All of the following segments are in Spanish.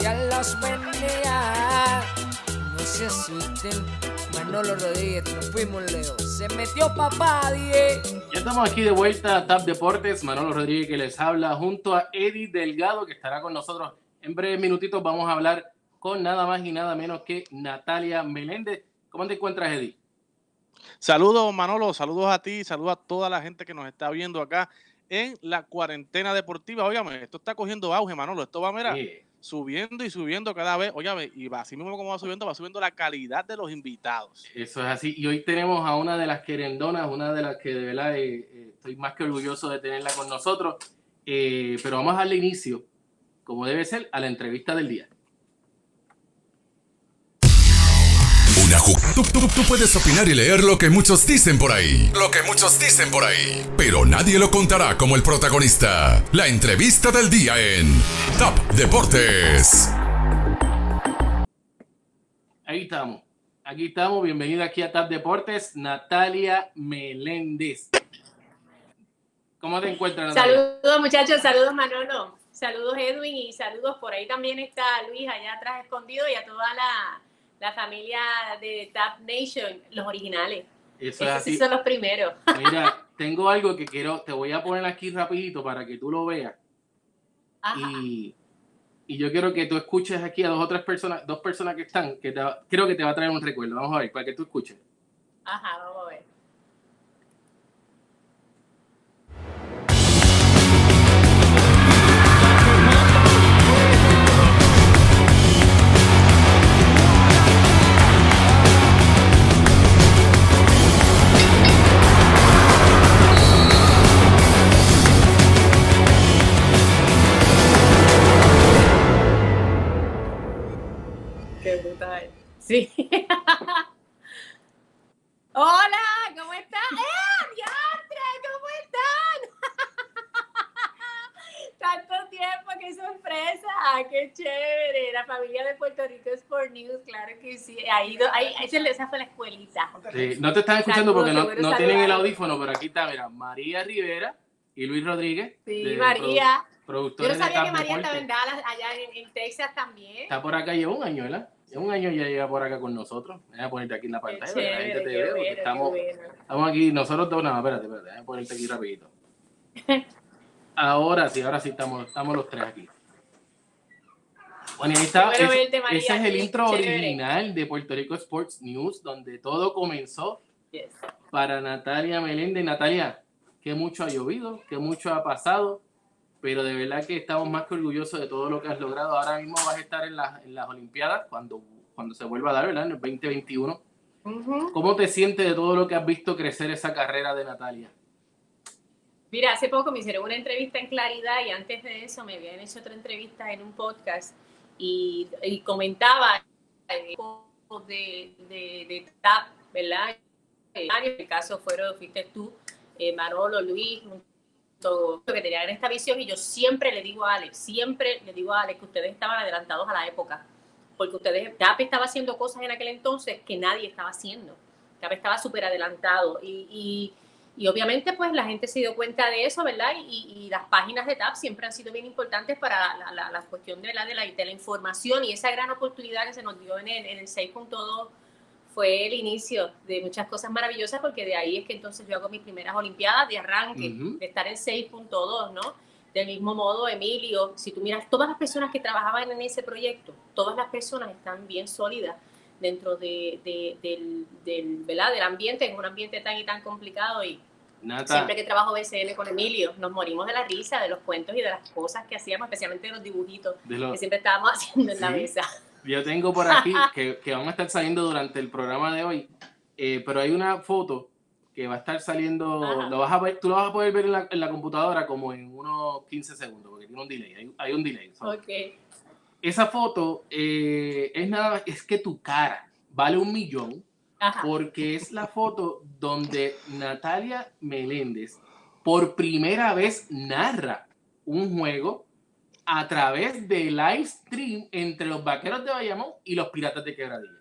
Ya los bendiga. No se asusten. Manolo Rodríguez, nos fuimos Leo. Se metió papá, die. Ya estamos aquí de vuelta a TAP Deportes. Manolo Rodríguez que les habla junto a Eddie Delgado que estará con nosotros en breves minutitos. Vamos a hablar con nada más y nada menos que Natalia Meléndez. ¿Cómo te encuentras, Eddie? Saludos, Manolo. Saludos a ti. Saludos a toda la gente que nos está viendo acá en la cuarentena deportiva. Óigame, esto está cogiendo auge, Manolo. Esto va, mira, Sí. subiendo y subiendo cada vez. Óigame, y va así mismo como va subiendo, va subiendo la calidad de los invitados. Eso es así. Y hoy tenemos a una de las querendonas, una de las que de verdad eh, eh, estoy más que orgulloso de tenerla con nosotros. Eh, pero vamos a darle inicio, como debe ser, a la entrevista del día. Tú, tú- tú puedes opinar y leer lo que muchos dicen por ahí. Lo que muchos dicen por ahí. Pero nadie lo contará como el protagonista. La entrevista del día en Top Deportes. Ahí estamos. Aquí estamos. Bienvenida aquí a TAP Deportes, Natalia Meléndez. ¿Cómo te encuentras, Natalia? Saludos muchachos, saludos Manolo, saludos Edwin y saludos por ahí también está Luis allá atrás escondido y a toda la, la familia de Tap Nation, los originales. Eso es Esos sí son los primeros. Mira, tengo algo que quiero, te voy a poner aquí rapidito para que tú lo veas. Ajá. Y, y yo quiero que tú escuches aquí a dos otras personas, dos personas que están, que te creo que te va a traer un recuerdo. Vamos a ver, para que tú escuches. Ajá, vamos a ver. Sí. Hola, ¿cómo están? ¡Eh, diantre! ¿Cómo están? Tanto tiempo, qué sorpresa, qué chévere. La familia de Puerto Rico Sport News, claro que sí. Ahí, do- ahí, esa fue la escuelita. Sí, no te están escuchando porque no, tienen el audífono, pero aquí está, mira, María Rivera y Luis Rodríguez. Sí, María. produ- Yo no sabía que María estaba en Dallas, allá en, en Texas también. Está por acá, lleva un año, ¿verdad? Un año ya llega por acá con nosotros. Voy a ponerte aquí en la pantalla para que la gente chévere, te vea. porque estamos, estamos aquí, nosotros dos, no, espérate, espérate, voy a ponerte aquí rapidito. Ahora sí, ahora sí estamos, estamos los tres aquí. Bueno, ahí está. Bueno ese- verte, María, ese es el intro chévere. original de Puerto Rico Sports News, donde todo comenzó Yes. para Natalia Meléndez. Natalia, que mucho ha llovido, que mucho ha pasado, pero de verdad que estamos más que orgullosos de todo lo que has logrado. Ahora mismo vas a estar en, las- en las Olimpiadas cuando, cuando se vuelva a dar, ¿verdad? En el 2021. Ujú. ¿Cómo te sientes de todo lo que has visto crecer esa carrera de Natalia? Mira, hace poco me hicieron una entrevista en Claridad y antes de eso me habían hecho otra entrevista en un podcast y, y comentaba de, de, de TAP, ¿verdad? En el caso fueron, fuiste tú, eh, Manolo, Luis, todo que tenían esta visión y yo siempre le digo a Alex, siempre le digo a Alex que ustedes estaban adelantados a la época, porque ustedes, TAP estaba haciendo cosas en aquel entonces que nadie estaba haciendo, TAP estaba súper adelantado y, y y obviamente, pues la gente se dio cuenta de eso, ¿verdad? Y, y las páginas de TAP siempre han sido bien importantes para la, la- la cuestión de la, de, la, de la información y esa gran oportunidad que se nos dio en el, en el 6.2 fue el inicio de muchas cosas maravillosas porque de ahí es que entonces yo hago mis primeras Olimpiadas de arranque, Ujú. de estar en 6.2, ¿no? Del mismo modo, Emilio, si tú miras todas las personas que trabajaban en ese proyecto, todas las personas están bien sólidas dentro de, de- del, del, ¿verdad? del ambiente, es un ambiente tan y tan complicado y Nata, siempre que trabajo BCN con Emilio, nos morimos de la risa, de los cuentos y de las cosas que hacíamos, especialmente de los dibujitos de lo- que siempre estábamos haciendo en la Sí. mesa. Yo tengo por aquí que, que van a estar saliendo durante el programa de hoy, eh, pero hay una foto que va a estar saliendo, Ajá. lo vas a ver, tú lo vas a poder ver en la, en la computadora como en unos 15 segundos, porque tiene un delay, hay, hay un delay. So, Ok. Esa foto eh, es nada es que tu cara vale un millón Ajá. porque es la foto donde Natalia Meléndez por primera vez narra un juego a través de live stream entre los vaqueros de Bayamón y los piratas de Quebradilla.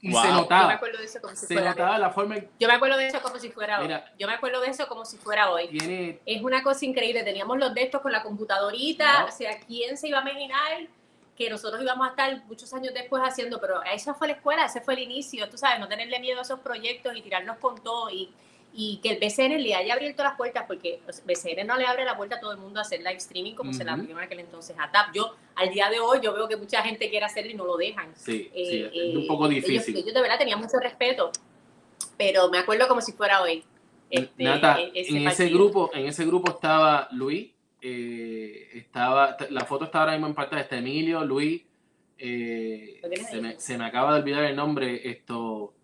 Y Wow. se Yo me notaba, acuerdo de eso como si se fuera notaba la forma en Yo me acuerdo de eso como si fuera hoy. Yo me acuerdo de eso como si fuera hoy. tiene Es una cosa increíble. Teníamos los de estos con la computadora, No. o sea, ¿quién se iba a imaginar que nosotros íbamos a estar muchos años después haciendo, pero esa fue la escuela, ese fue el inicio, tú sabes, no tenerle miedo a esos proyectos y tirarnos con todo y, y que el BCN le haya abierto las puertas, porque BCN no le abre la puerta a todo el mundo a hacer live streaming como se la abrió en aquel entonces a TAP. Yo, al día de hoy, yo veo que mucha gente quiere hacerlo y no lo dejan. Sí, sí es un poco difícil. Ellos, de verdad tenían mucho respeto, pero me acuerdo como si fuera hoy. Este, Nata, e, en ese grupo, en ese grupo estaba Luis, eh, estaba, la foto está ahora mismo en pantalla, está Emilio, Luis, eh, se, me, se, me, acaba de olvidar el nombre, esto,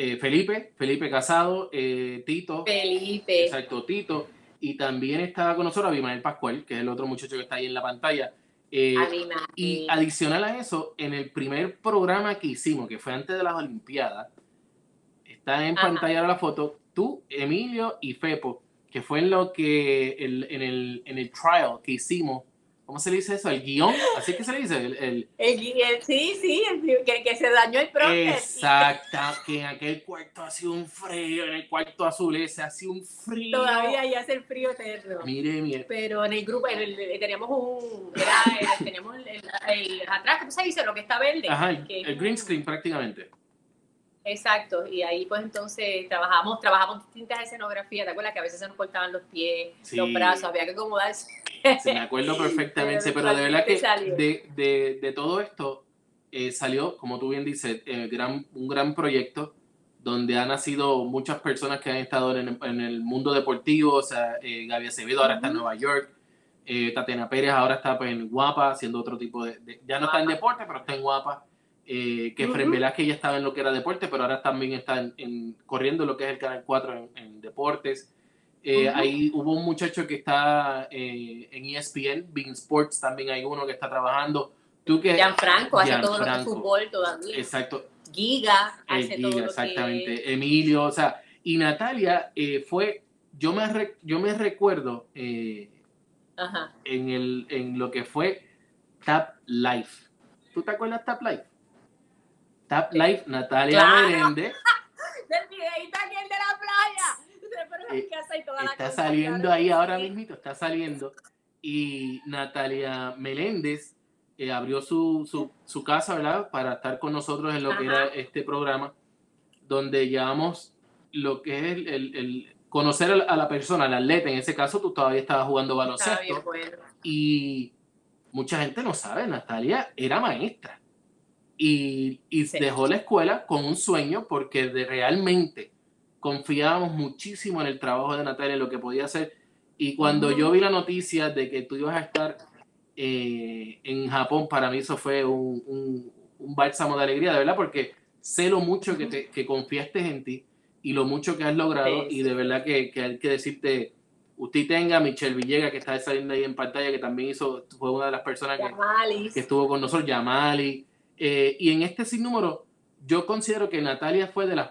eh, Felipe, Felipe Casado, Tito. Felipe. Exacto, Tito. Y también estaba con nosotros Abimael Pascual, que es el otro muchacho que está ahí en la pantalla. y adicional a eso, en el primer programa que hicimos, que fue antes de las Olimpiadas, está en pantalla la foto, tú, Emilio y Fepo, que fue en lo que el, en, el, en el trial que hicimos, ¿cómo se le dice eso? El guion, así que se le dice. El, el, el, sí, sí, que, que, se dañó el profe. Exacto, que en aquel cuarto hacía un frío, en el cuarto azul ese hacía un frío. Todavía ya hace el frío eterno. Mire, mire. Pero en el grupo teníamos un, era, teníamos el, atrás, ¿cómo se dice? Lo que está verde. Ajá, el green screen prácticamente. Exacto, y ahí pues entonces trabajamos, trabajamos distintas escenografías, ¿te acuerdas que a veces se nos cortaban los pies, los brazos, había que acomodarse? Me acuerdo perfectamente, pero de verdad que de, de, de, todo esto eh, salió, como tú bien dices, eh, gran, un gran proyecto donde han nacido muchas personas que han estado en, en el mundo deportivo, o sea, eh, Gaby Acevedo ahora está en Nueva York, eh, Tatiana Pérez ahora está pues, en Guapa, haciendo otro tipo de, ya no está en deporte, pero está en Guapa eh, que Fren Velázquez ya estaba en lo que era deporte, pero ahora también está en, corriendo lo que es el Canal 4 en, deportes. Eh, Ahí hubo un muchacho que está eh, en ESPN, Bean Sports, también hay uno que está trabajando. Tú que, Gianfranco hace todo lo que es fútbol todavía. Exacto. Giga hace Giga, todo exactamente. Emilio, o sea, y Natalia eh, fue, yo me, yo me recuerdo Ajá. En, el, en lo que fue Tap Life. ¿Tú te acuerdas de Tap Life? Tap Life, Natalia claro. Meléndez. Del aquí el de la playa. Eh, está saliendo ahí ahora mismo, está saliendo. Y Natalia Meléndez eh, abrió su, su, su, casa, ¿verdad? Para estar con nosotros en lo Ajá. que era este programa, donde llevamos lo que es el, el, el conocer a la persona, al atleta. En ese caso, tú todavía estabas jugando baloncesto. Bueno. Y mucha gente no sabe, Natalia era maestra y, y sí. dejó la escuela con un sueño porque de realmente confiábamos muchísimo en el trabajo de Natalia, en lo que podía hacer. Y cuando uh -huh. yo vi la noticia de que tú ibas a estar eh, en Japón, para mí eso fue un, un, un, bálsamo de alegría, de verdad, porque sé lo mucho uh -huh. que, te, que confiaste en ti y lo mucho que has logrado. Sí, y de verdad que, que hay que decirte, usted tenga Michelle Villegas, que está saliendo ahí en pantalla, que también hizo, fue una de las personas que, que, estuvo con nosotros, Yamali. Eh, y en este sinnúmero, yo considero que Natalia fue de las,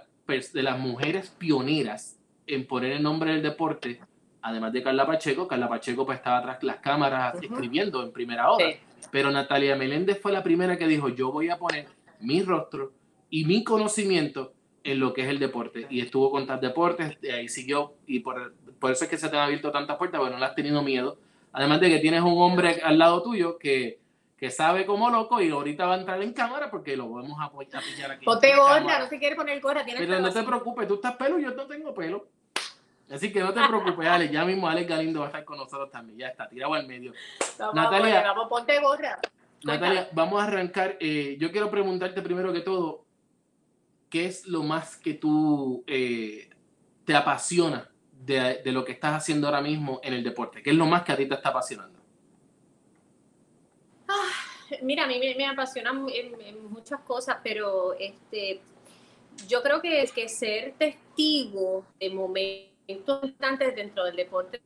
de las mujeres pioneras en poner el nombre del deporte, además de Carla Pacheco. Carla Pacheco pues, estaba atrás las cámaras uh -huh. escribiendo en primera hora. Sí. Pero Natalia Meléndez fue la primera que dijo, yo voy a poner mi rostro y mi conocimiento en lo que es el deporte. Y estuvo con tal deportes, de ahí siguió, y por, por eso es que se te han abierto tantas puertas, porque no le has tenido miedo. Además de que tienes un hombre al lado tuyo que que sabe como loco y ahorita va a entrar en cámara porque lo vamos a, pillar aquí. Ponte gorra, no se quiere poner gorra. Pero no te preocupes, tú estás pelo y yo no tengo pelo. Así que no te preocupes, Ale, ya mismo Alex Galindo va a estar con nosotros también, ya está, tirado al medio. Natalia, vamos, ponte gorra. Natalia, vamos a arrancar. Eh, yo quiero preguntarte primero que todo, ¿qué es lo más que tú eh, te apasiona de, de lo que estás haciendo ahora mismo en el deporte? ¿Qué es lo más que a ti te está apasionando? Ah, mira, a mí me, me apasionan muchas cosas, pero este, yo creo que es que ser testigo de momentos importantes dentro del deporte de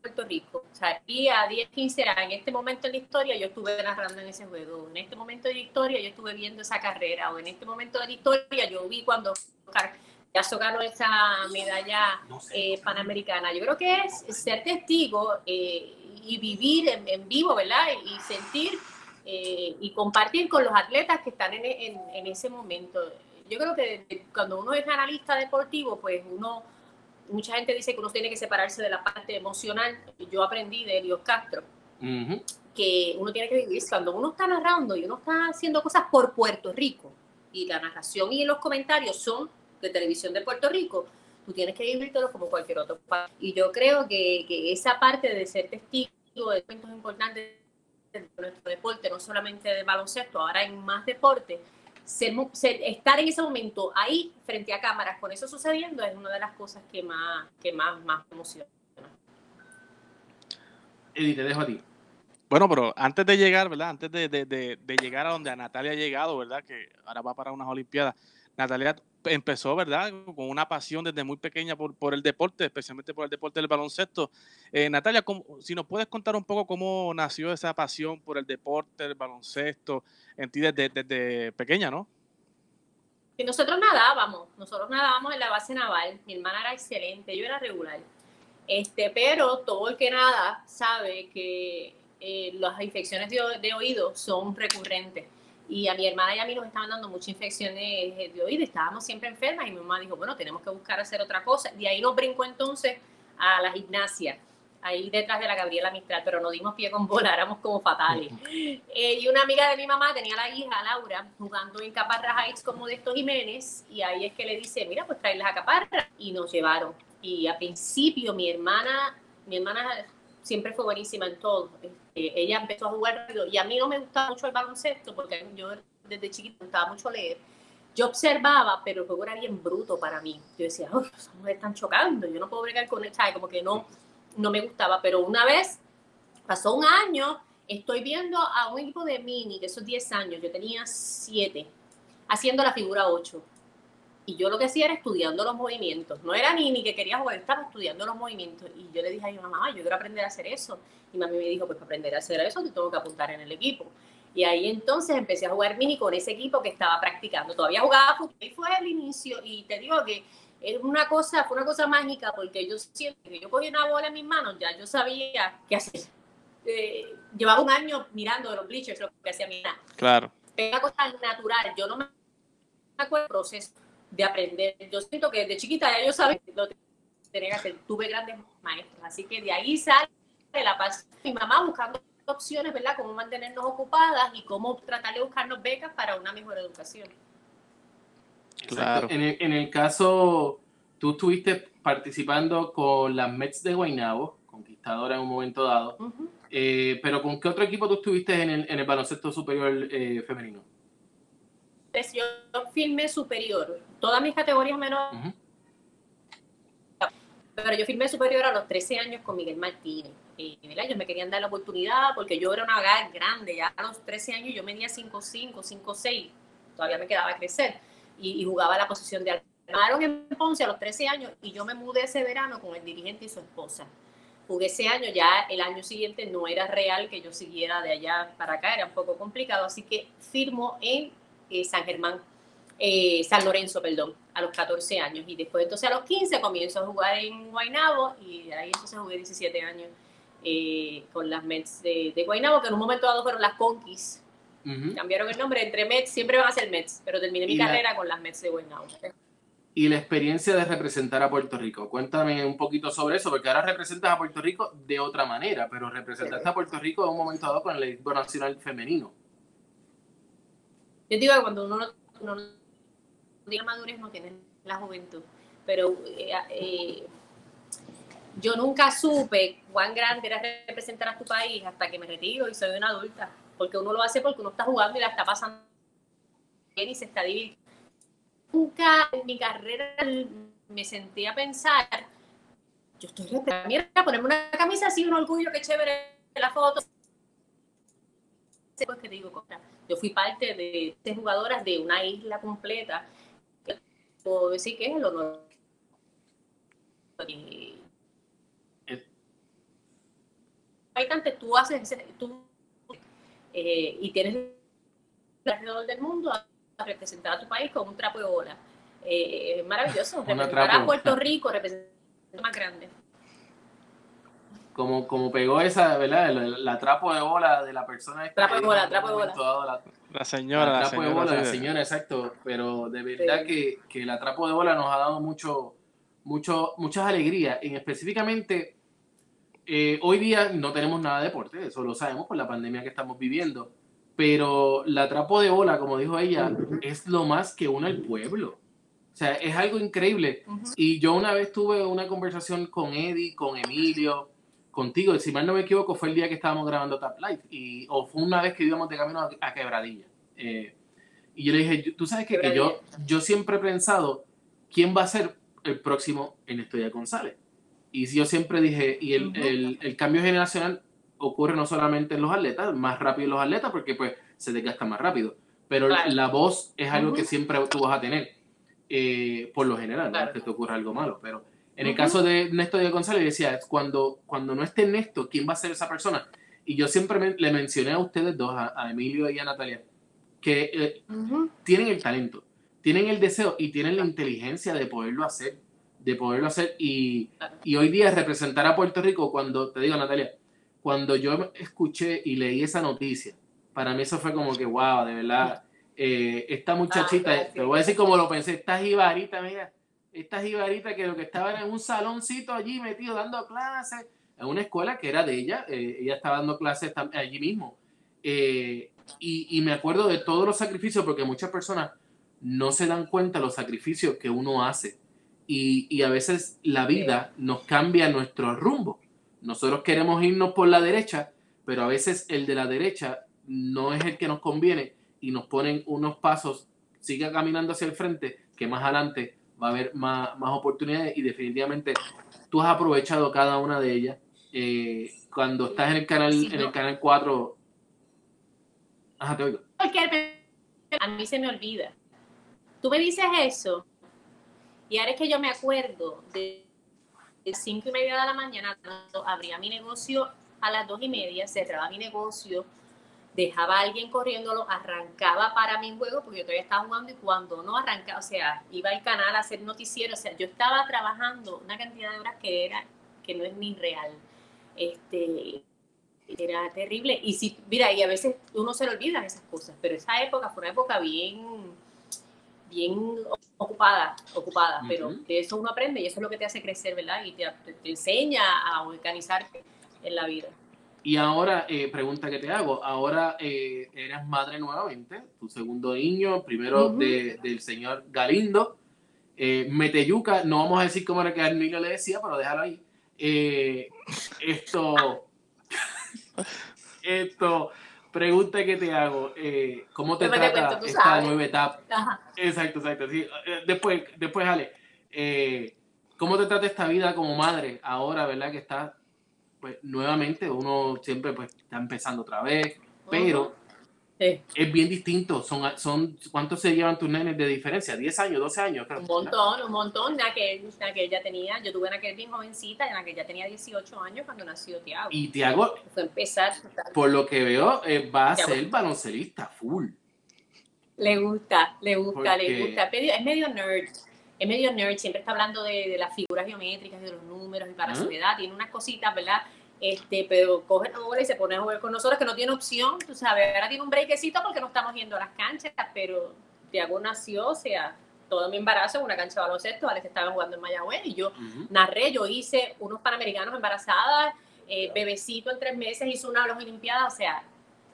Puerto Rico. O sea, y a 10, 15 años, en este momento en la historia yo estuve narrando en ese juego, en este momento de la historia yo estuve viendo esa carrera, o en este momento de la historia yo vi cuando Yaso ganó esa medalla eh, panamericana. Yo creo que es ser testigo eh, y vivir en, en, vivo, ¿verdad? Y sentir eh, y compartir con los atletas que están en, en, en, ese momento. Yo creo que cuando uno es analista deportivo, pues uno, mucha gente dice que uno tiene que separarse de la parte emocional. Yo aprendí de Dios Castro, que uno tiene que vivir cuando uno está narrando y uno está haciendo cosas por Puerto Rico y la narración y los comentarios son de televisión de Puerto Rico, tú tienes que vivírtelo como cualquier otro país. Y yo creo que, que esa parte de ser testigo eventos importantes de nuestro deporte, no solamente de baloncesto, ahora en más deporte, ser, mu- ser- estar en ese momento ahí frente a cámaras con eso sucediendo es una de las cosas que más, que más, más emociona. Eddie, te dejo a ti. Bueno, pero antes de llegar, ¿verdad? Antes de, de- de- de llegar a donde a Natalia ha llegado, ¿verdad? Que ahora va para unas Olimpiadas. Natalia empezó, ¿verdad? Con una pasión desde muy pequeña por, por el deporte, especialmente por el deporte del baloncesto. Eh, Natalia, ¿cómo- si nos puedes contar un poco cómo nació esa pasión por el deporte, el baloncesto, en ti desde, pequeña, ¿no? Nosotros nadábamos, nosotros nadábamos en la base naval, mi hermana era excelente, yo era regular. Este, pero todo el que nada sabe que eh, las infecciones de oído son recurrentes. Y a mi hermana y a mí nos estaban dando muchas infecciones de oído, estábamos siempre enfermas y mi mamá dijo, bueno, tenemos que buscar hacer otra cosa. De ahí nos brincó entonces a la gimnasia, ahí detrás de la Gabriela Mistral, pero no dimos pie con bola, éramos como fatales. Eh, y una amiga de mi mamá tenía la hija, Laura, jugando en Caparra Heights con Modesto Jiménez, y ahí es que le dice, mira, pues traerlas a Caparra, y nos llevaron. Y a principio mi hermana, mi hermana siempre fue buenísima en todo. Este, ella empezó a jugar rápido, y a mí no me gustaba mucho el baloncesto, porque yo desde chiquita me gustaba mucho leer. Yo observaba, pero el juego era bien bruto para mí. Yo decía, esas mujeres están chocando, yo no puedo bregar con esta, como que no, no me gustaba. Pero una vez, pasó un año, estoy viendo a un equipo de mini de esos 10 años, yo tenía 7, haciendo la figura 8. Y yo lo que hacía era estudiando los movimientos. No era ni, ni que quería jugar, estaba estudiando los movimientos. Y yo le dije a mi mamá, yo quiero aprender a hacer eso. Y mami me dijo, pues para aprender a hacer eso te tengo que apuntar en el equipo. Y ahí entonces empecé a jugar mini con ese equipo que estaba practicando. Todavía jugaba fútbol y fue el inicio. Y te digo que es una cosa, fue una cosa mágica porque yo siento que yo cogí una bola en mis manos, ya yo sabía qué hacer. Eh, llevaba un año mirando los bleachers lo que hacía mi. Claro. Es una cosa natural. Yo no me acuerdo del proceso de aprender. Yo siento que desde chiquita ya yo sabía lo que tenía que hacer. Tuve grandes maestros. Así que de ahí sale la paz. Mi mamá buscando opciones, ¿verdad? Cómo mantenernos ocupadas y cómo tratar de buscarnos becas para una mejor educación. Claro. En, el, en el caso, tú estuviste participando con las Mets de Guaynabo, conquistadora en un momento dado, eh, pero ¿con qué otro equipo tú estuviste en el, en el baloncesto superior eh, femenino? Yo filmé superior. Todas mis categorías menores Ujú. pero yo firmé superior a los 13 años con Miguel Martínez. Eh. Ellos me querían dar la oportunidad porque yo era una grande, ya a los 13 años yo medía 5'5, 5'6, todavía me quedaba crecer y, y jugaba la posición de armaron en Ponce a los 13 años y yo me mudé ese verano con el dirigente y su esposa. Jugué ese año, ya el año siguiente no era real que yo siguiera de allá para acá, era un poco complicado, así que firmo en eh, San Germán, eh, San Lorenzo, perdón, a los 14 años. Y después entonces a los 15 comienzo a jugar en Guaynabo y de ahí entonces jugué 17 años eh, con las Mets de, de Guaynabo, que en un momento dado fueron las Conquis. Cambiaron el nombre entre Mets, siempre van a ser Mets, pero terminé mi la- carrera con las Mets de Guaynabo. Y la experiencia de representar a Puerto Rico. Cuéntame un poquito sobre eso, porque ahora representas a Puerto Rico de otra manera, pero representaste a Puerto Rico en un momento dado con el equipo nacional femenino. Yo digo que cuando uno no, no tiene madurez no tiene la juventud, pero eh, eh, yo nunca supe cuán grande era representar a tu país hasta que me retiro y soy una adulta, porque uno lo hace porque uno está jugando y la está pasando bien y se está divirtiendo. Nunca en mi carrera me sentí a pensar, yo estoy representando, ponerme una camisa así, un orgullo, qué chévere la foto. Pues que te digo, yo fui parte de, de jugadoras de una isla completa. Puedo decir que es el honor. Eh. Habitantes, tú haces ese- tú, eh, y tienes alrededor del mundo a, representar a tu país con un trapo de bola. Eh, es maravilloso. Representar a Puerto Rico, representar más grande. Como, como pegó esa, ¿verdad? La, la trapo de bola de la persona esta Trapo de que bola, trapo de bola. la- La señora, la la trapo de señora. bola, la de- señora, exacto. Pero de verdad Sí. que, que la trapo de bola nos ha dado mucho, mucho, muchas alegrías. En específicamente, eh, hoy día no tenemos nada de deporte, eso lo sabemos por la pandemia que estamos viviendo, pero la trapo de bola, como dijo ella, es lo más que une al pueblo. O sea, es algo increíble. Y yo una vez tuve una conversación con Eddie, con Emilio, contigo, si mal no me equivoco, fue el día que estábamos grabando Tap Life, y, o fue una vez que íbamos de camino a, Quebradilla. Eh, y yo le dije, tú sabes que, que, yo, yo siempre he pensado, ¿quién va a ser el próximo en Estudia González? Y yo siempre dije, y el, el, el, cambio generacional ocurre no solamente en los atletas, más rápido en los atletas porque pues se desgasta más rápido, pero la voz es algo que siempre tú vas a tener, eh, por lo general, no que te ocurra algo malo, pero en el caso de Néstor de González decía, cuando, cuando no esté Néstor, ¿quién va a ser esa persona? Y yo siempre le mencioné a ustedes dos, a, Emilio y a Natalia, que eh, tienen el talento, tienen el deseo y tienen la inteligencia de poderlo hacer de poderlo hacer. Y, y, hoy día representar a Puerto Rico cuando, te digo Natalia, cuando yo escuché y leí esa noticia, para mí eso fue como que, wow, de verdad, eh, esta muchachita, ah, te voy a decir como lo pensé, esta jibarita, mira, esta jibarita que lo que estaba en un saloncito allí metido dando clases, en una escuela que era de ella, eh, ella estaba dando clases allí mismo. Eh, y, y, me acuerdo de todos los sacrificios, porque muchas personas no se dan cuenta de los sacrificios que uno hace y, a veces la vida nos cambia nuestro rumbo. Nosotros queremos irnos por la derecha, pero a veces el de la derecha no es el que nos conviene y nos ponen unos pasos, siga caminando hacia el frente, que más adelante va a haber más, oportunidades y definitivamente tú has aprovechado cada una de ellas. Eh, cuando estás en el canal, en el canal 4, ajá, te oigo. A mí se me olvida. Tú me dices eso y ahora es que yo me acuerdo de, cinco y media de la mañana, abría mi negocio a las dos y media, cerraba mi negocio, dejaba a alguien corriéndolo, arrancaba para mi juego, porque yo todavía estaba jugando y cuando no arrancaba, o sea, iba al canal a hacer noticiero, o sea, yo estaba trabajando una cantidad de horas que era, que no es ni real. Este, era terrible. Y si, mira, y a veces uno se le olvida esas cosas, pero esa época fue una época bien, bien ocupada, ocupada, pero de eso uno aprende y eso es lo que te hace crecer, ¿verdad? Y te, enseña a organizarte en la vida. Y ahora, eh, pregunta que te hago, ahora eh, eres madre nuevamente, tu segundo niño, primero del señor Galindo, eh, Meteyuca, no vamos a decir cómo era que a niño le decía, pero déjalo ahí. Eh, esto, esto, Pregunta que te hago, eh, ¿cómo te trata esta nueva etapa? Exacto, exacto. Eh, después, después, Ale, ¿cómo te trata esta vida como madre ahora, verdad? Que está, pues, nuevamente, uno siempre pues está empezando otra vez, pero es bien distinto. Son, son, ¿Cuántos se llevan tus nenes de diferencia? ¿10 años, 12 años? Un montón, un montón. La que, ella tenía, yo tuve una que bien jovencita, en la que ella tenía 18 años cuando nació Tiago. Y Tiago, fue empezar. Por lo que veo, eh, va a ser baloncelista full. Le gusta, le gusta, le gusta. Es medio nerd. Es medio nerd, siempre está hablando de, de las figuras geométricas, de los números y para su edad. Tiene unas cositas, ¿verdad? Este, pero coge la bola y se pone a jugar con nosotros, que no tiene opción, tú sabes, ahora tiene un breakcito porque no estamos yendo a las canchas, pero Tiago nació, o sea, todo mi embarazo en una cancha de baloncesto, Alex estaba jugando en Mayagüez y yo narré, yo hice unos panamericanos embarazadas, eh, bebecito en tres meses, hizo una de las Olimpiadas, o sea,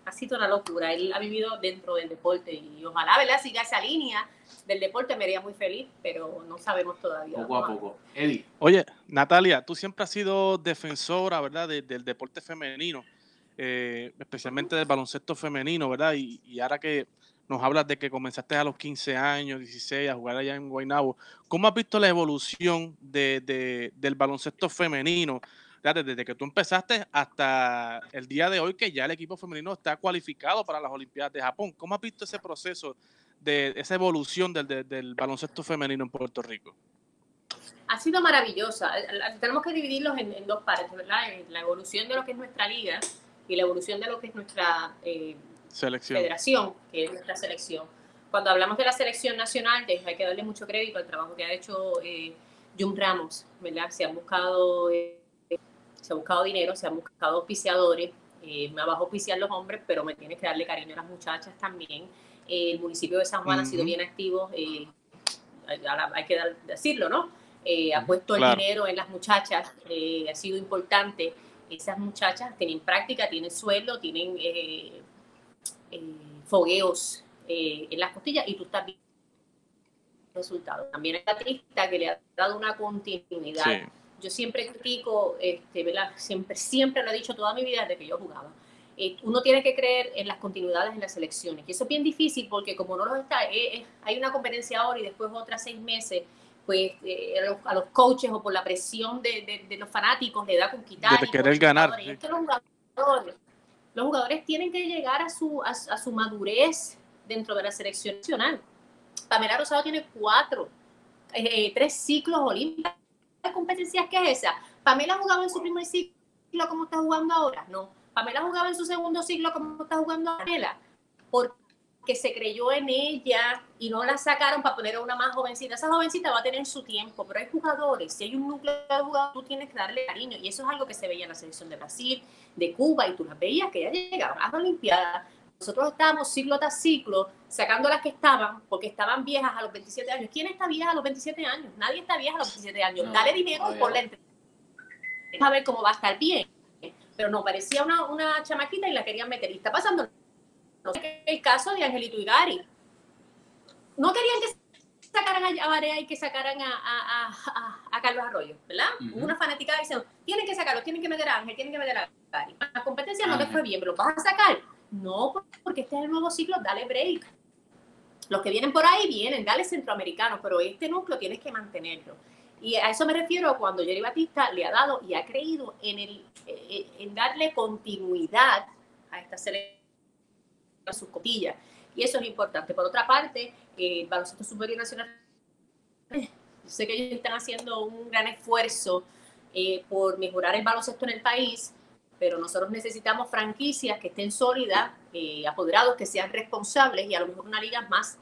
ha sido una locura, él ha vivido dentro del deporte y ojalá, ¿verdad?, siga esa línea del deporte me haría muy feliz, pero no sabemos todavía. Poco a poco. Eddie. Oye, Natalia, tú siempre has sido defensora, ¿verdad?, del deporte femenino, eh, especialmente del baloncesto femenino, ¿verdad? Y, ahora que nos hablas de que comenzaste a los 15 años, 16, a jugar allá en Guaynabo, ¿cómo has visto la evolución de, del baloncesto femenino? Desde que tú empezaste hasta el día de hoy, que ya el equipo femenino está cualificado para las Olimpiadas de Japón. ¿Cómo has visto ese proceso de esa evolución del, baloncesto femenino en Puerto Rico? Ha sido maravillosa. Tenemos que dividirlos en, dos partes, ¿verdad? La evolución de lo que es nuestra liga y la evolución de lo que es nuestra eh, selección. federación, que es nuestra selección. Cuando hablamos de la selección nacional, hay que darle mucho crédito al trabajo que ha hecho eh, Jun Ramos, ¿verdad? Se han buscado, eh, se ha buscado dinero, se han buscado auspiciadores, eh, me abajo auspiciar los hombres, pero me tienes que darle cariño a las muchachas también el municipio de San Juan ha sido bien activo, eh, hay que decirlo, ¿no? Eh, ha puesto el dinero en las muchachas, eh, ha sido importante. esas muchachas tienen práctica, tienen sueldo, tienen eh, eh, fogueos eh, en las costillas y tú estás viendo resultados. También es la artista que le ha dado una continuidad. Sí. Yo siempre critico, este, ¿verdad? Siempre, siempre lo he dicho toda mi vida desde que yo jugaba. Eh, uno tiene que creer en las continuidades en las selecciones. Y eso es bien difícil porque como no los está, eh, eh, hay una competencia ahora y después otras seis meses, pues eh, a, los, a los coaches o por la presión de, de- de los fanáticos le da con quitar. De querer ganar. Y los jugadores, los jugadores tienen que llegar a su, a, a su madurez dentro de la selección nacional. Pamela Rosado tiene cuatro, eh, tres ciclos olímpicos. ¿Qué competencias que es esa? Pamela jugaba en su primer ciclo como está jugando ahora. No. Pamela jugaba en su segundo ciclo como está jugando. Pamela. Porque se creyó en ella y no la sacaron para poner a una más jovencita. Esa jovencita va a tener su tiempo, pero hay jugadores. Si hay un núcleo de jugadores, tú tienes que darle cariño. Y eso es algo que se veía en la selección de Brasil, de Cuba, y tú las veías que ya llegaron a las Olimpiadas. Nosotros estábamos ciclo tras ciclo sacando las que estaban, porque estaban viejas a los 27 años. ¿Quién está vieja a los 27 años? Nadie está vieja a los 27 años. No, Dale dinero no. la entrevista. A ver cómo va a estar bien. Pero no, parecía una, una chamaquita y la querían meter. Y está pasando no sé, el caso de Angelito Igari. No querían que sacaran a Barea y que sacaran a, a, a, a Carlos Arroyo, ¿verdad? Una fanaticada diciendo, tienen que sacarlo, tienen que meter a Ángel, tienen que meter a Igari. La competencia no Ángel. fue bien, pero ¿lo vas a sacar? No, porque este es el nuevo ciclo, dale break. Los que vienen por ahí vienen, dale centroamericanos, pero este núcleo tienes que mantenerlo. Y a eso me refiero cuando Jerry Batista le ha dado y ha creído en, el, eh, en darle continuidad a esta selección, a sus cotillas. Y eso es importante. Por otra parte, eh, el baloncesto superior nacional, eh, yo sé que ellos están haciendo un gran esfuerzo eh, por mejorar el baloncesto en el país, pero nosotros necesitamos franquicias que estén sólidas, eh, apoderados que sean responsables y a lo mejor una liga más,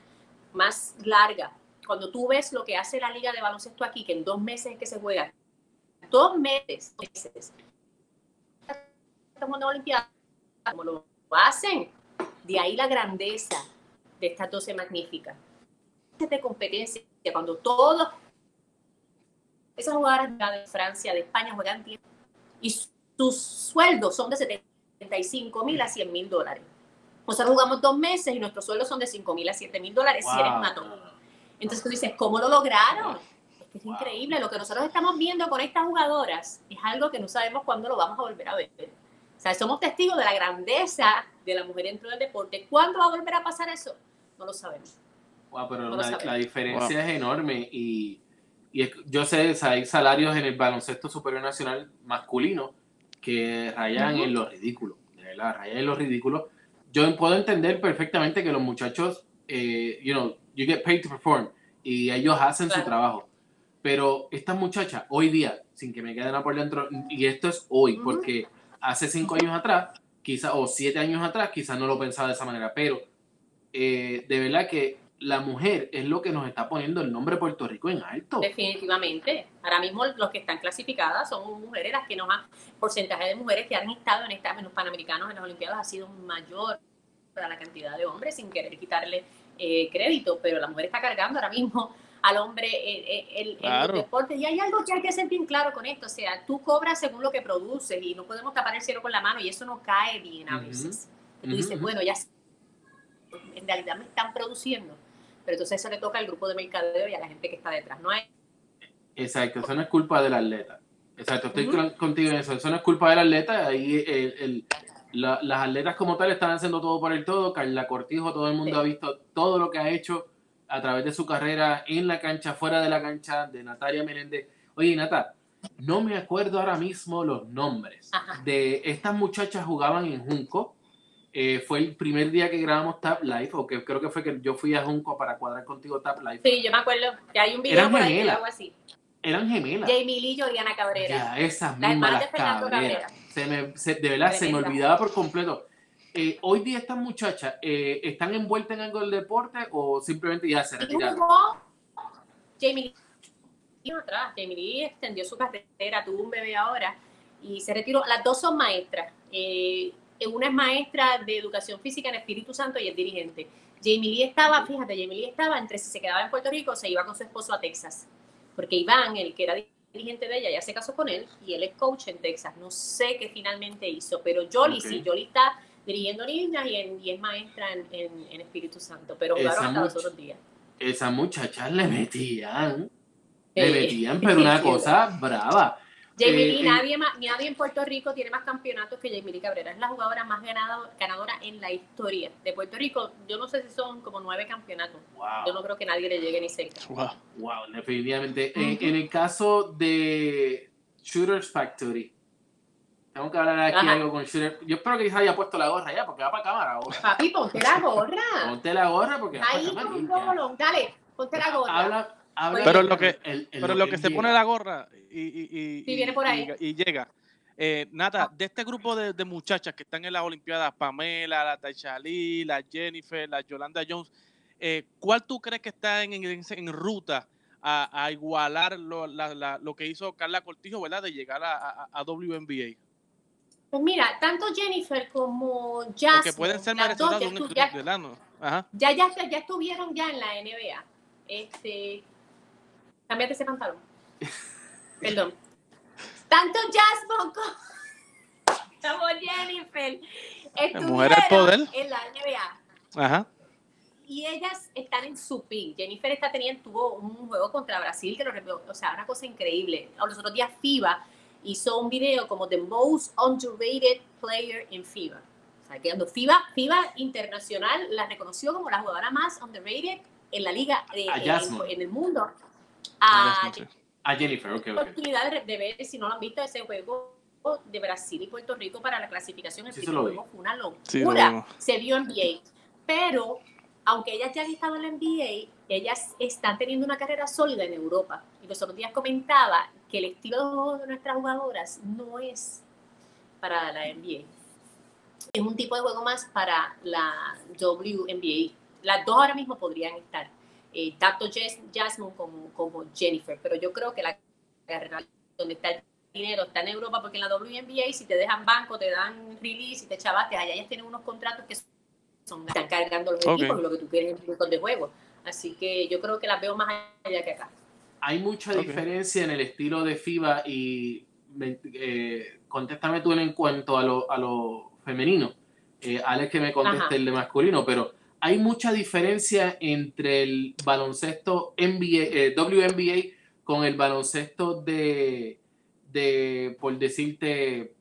más larga. Cuando tú ves lo que hace la liga de baloncesto aquí, que en dos meses es que se juega, dos meses, meses, estamos en Olimpiada, como lo hacen, de ahí la grandeza de estas 12 magníficas. De competencia, cuando todos esas jugadoras de Francia, de España juegan tiempo y sus sueldos son de 75 mil a 100 mil dólares. Nosotros jugamos dos meses y nuestros sueldos son de 5 mil a 7 mil dólares si eres Wow. Entonces tú dices, ¿cómo lo lograron? Es que es increíble. Lo que nosotros estamos viendo con estas jugadoras es algo que no sabemos cuándo lo vamos a volver a ver. O sea, somos testigos de la grandeza de la mujer dentro del deporte. ¿Cuándo va a volver a pasar eso? No lo sabemos. Wow, pero No la, sabemos. la diferencia es enorme y, y es- yo sé, o sea, hay salarios en el baloncesto superior nacional masculino que rayan Ujú. en lo ridículo, de verdad, rayan en lo ridículo. Yo puedo entender perfectamente que los muchachos, eh, you know, you get paid to perform y ellos hacen su Claro. trabajo. Pero estas muchachas, hoy día, sin que me queden a por dentro, y esto es hoy, Ujú. porque hace cinco años atrás, quizás, o siete años atrás, quizás no lo pensaba de esa manera, pero eh, de verdad que la mujer es lo que nos está poniendo el nombre Puerto Rico en alto. Definitivamente. Ahora mismo los que están clasificadas son mujeres las que nos han, porcentaje de mujeres que han estado en, esta, en los Panamericanos, en las Olimpiadas, ha sido mayor para la cantidad de hombres, sin querer quitarle eh, crédito, pero la mujer está cargando ahora mismo al hombre eh, eh, el, el- Claro. los deportes. Y hay algo que hay que ser bien claro con esto, o sea, tú cobras según lo que produces y no podemos tapar el cielo con la mano y eso no cae bien a veces. Tú Ujú, dices, bueno, ya en realidad me están produciendo, pero entonces eso le toca al grupo de mercadeo y a la gente que está detrás. No hay Exacto, eso no es culpa del atleta. Exacto, estoy contigo en eso. Eso no es culpa del atleta. Ahí el- el- la- las atletas como tal están haciendo todo por el todo. Carla Cortijo, todo el mundo Sí. ha visto todo lo que ha hecho a través de su carrera en la cancha, fuera de la cancha, de Natalia Meléndez. Oye, Nata, no me acuerdo ahora mismo los nombres Ajá. de estas muchachas jugaban en Junco. Eh, fue el primer día que grabamos Tap Live, o que creo que fue que yo fui a Junco para cuadrar contigo Tap Live. Sí, yo me acuerdo que hay un video Eran por ahí así. Eran gemelas. Jamie Lee y Cabrera. Ya, esas mismas, las Fernando. Cabrera. Se me, se- de verdad, se me olvidaba por completo. Eh, hoy día estas muchachas eh, están envueltas en algo del deporte o simplemente ya se retiraron. Jamie Lee atrás. Jamie Lee extendió su carrera, tuvo un bebé ahora y se retiró. Las dos son maestras. Eh, una es maestra de educación física en Espíritu Santo y es dirigente. Jamie Lee estaba, fíjate, Jamie Lee estaba entre si se quedaba en Puerto Rico o se iba con su esposo a Texas. Porque Iván, el que era dirigente de ella ya se casó con él y él es coach en Texas. No sé qué finalmente hizo, pero Jolie Ok. sí, Jolie está dirigiendo niñas y, en- y es maestra en, en- en Espíritu Santo, pero Esa jugaron hasta los otros días. Esas muchachas le metían, le Eh, metían, pero una cosa brava. Jamie Lee, eh, nadie, más, nadie en Puerto Rico tiene más campeonatos que Jamie Lee Cabrera. Es la jugadora más ganado- ganadora en la historia de Puerto Rico. Yo no sé si son como nueve campeonatos. Wow. Yo no creo que nadie le llegue ni cerca. Wow. Wow, definitivamente. En- Ujú. en, el caso de Shooters Factory, tengo que hablar aquí Ajá. algo con Shooter. Yo espero que se haya puesto la gorra ya, porque va para cámara ahora. Papi, ponte la gorra. Ponte la gorra porque va Ahí para cámara. con un ya. bolón. Dale, ponte la gorra. Habla, Pero lo que- el- el- Pero lo que se llega. pone la gorra y, y, y- Sí, viene por ahí. y- y llega. Eh, Nata, de este grupo de, de muchachas que están en las Olimpiadas, Pamela, la Taisha Lee, la Jennifer, la Yolanda Jones, eh, ¿cuál tú crees que está en, en- en ruta a, a igualar lo, la- la- lo que hizo Carla Cortijo, ¿verdad? De llegar a, a- a WNBA. Pues mira, tanto Jennifer como Jasmine, Porque pueden ser las dos merecedoras ya, de un ya- ya, ya, ya estuvieron ya en la NBA. Este, cámbiate ese pantalón. Perdón. Tanto Jasmine como, como Jennifer mujer al poder. en la NBA. Ajá. y ellas están en su pick. Jennifer está teniendo, tuvo un juego contra Brasil que lo o sea, una cosa increíble. Los otros días FIBA hizo un video como The Most Underrated Player in FIBA. O sea, que cuando FIBA, FIBA Internacional la reconoció como la jugadora más underrated en la liga, de- A en, en el mundo. A Ya, sí. A Jennifer, ok, ok. oportunidad de, de ver, si no lo han visto, ese juego de Brasil y Puerto Rico para la clasificación. El Sí, se lo vi. juego fue una Sí, lo locura. vimos. se vio NBA. Pero, aunque ellas ya han estado en la NBA, ellas están teniendo una carrera sólida en Europa. Y los otros días comentaba que el estilo de juego de nuestras jugadoras no es para la NBA. Es un tipo de juego más para la WNBA. Las dos ahora mismo podrían estar, eh, tanto Jas- Jasmine como, como Jennifer, pero yo creo que la carrera donde está el dinero está en Europa, porque en la WNBA si te dejan banco, te dan release y te chavaste, allá ellas tienen unos contratos que son, están cargando los Ok. equipos y lo que tú quieres es minutos de juego. Así que yo creo que las veo más allá que acá. Hay mucha diferencia en el estilo de FIBA y eh, contéstame tú en cuanto a lo, a lo femenino. Eh, Alex que me conteste Ajá. el de masculino, pero hay mucha diferencia entre el baloncesto NBA, eh, WNBA con el baloncesto de, de, por decirte,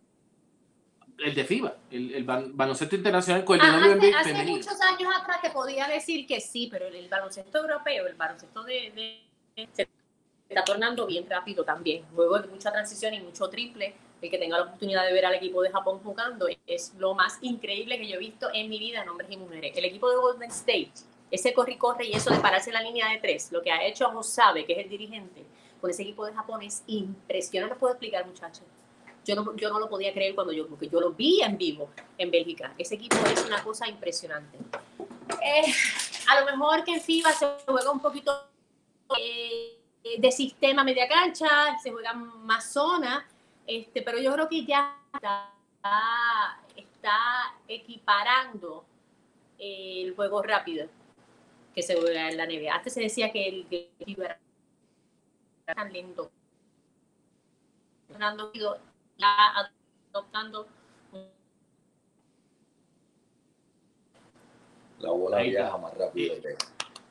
el de FIBA, el, baloncesto internacional con el de Ah, hace, WNBA hace femenino. muchos años atrás te podía decir que sí, pero el, el baloncesto europeo, el baloncesto de, de- está tornando bien rápido también. Luego de mucha transición y mucho triple, el que tenga la oportunidad de ver al equipo de Japón jugando es lo más increíble que yo he visto en mi vida en hombres y mujeres. El equipo de Golden State, ese corre y corre y eso de pararse en la línea de tres, lo que ha hecho Josabe, que es el dirigente, con ese equipo de Japón es impresionante. No puedo explicar, muchachos. Yo no, yo no lo podía creer cuando yo, porque yo lo vi en vivo en Bélgica. Ese equipo es una cosa impresionante. Eh, a lo mejor que en FIBA se juega un poquito eh, de sistema media cancha, se juega más zona, este, pero yo creo que ya está, está equiparando eh, el juego rápido que se juega en la NBA. Antes se decía que el, que el era tan lento. Fernando Guido ya adoptando La bola viaja más rápido que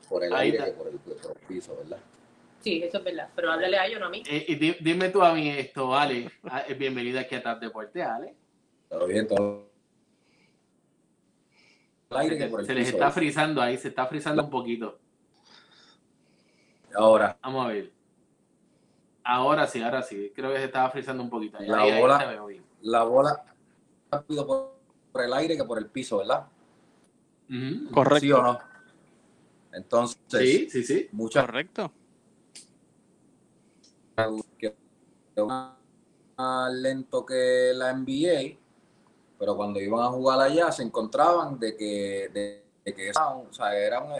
por el Ahí aire está. que por el, por el piso, ¿verdad? Sí, eso es verdad. Pero háblale a ellos, no a mí. Eh, dime tú a mí esto, Ale. Ah, eh, Bienvenida aquí a Tap Deporte, Ale. Todo bien, todo. El Se les está frizando ahí, se está frizando un poquito. Ahora, Vamos a ver. Ahora sí, ahora sí. Creo que se estaba frizando un poquito. Ahí, La ahí- ahí bola- se bien. la bola rápido por, por el aire que por el piso, ¿verdad? Correcto. ¿Sí o no? Entonces, Sí, sí, sí. muchas Correcto. Que más lento que la NBA, pero cuando iban a jugar allá se encontraban de que, de, de que era un- o sea, era un-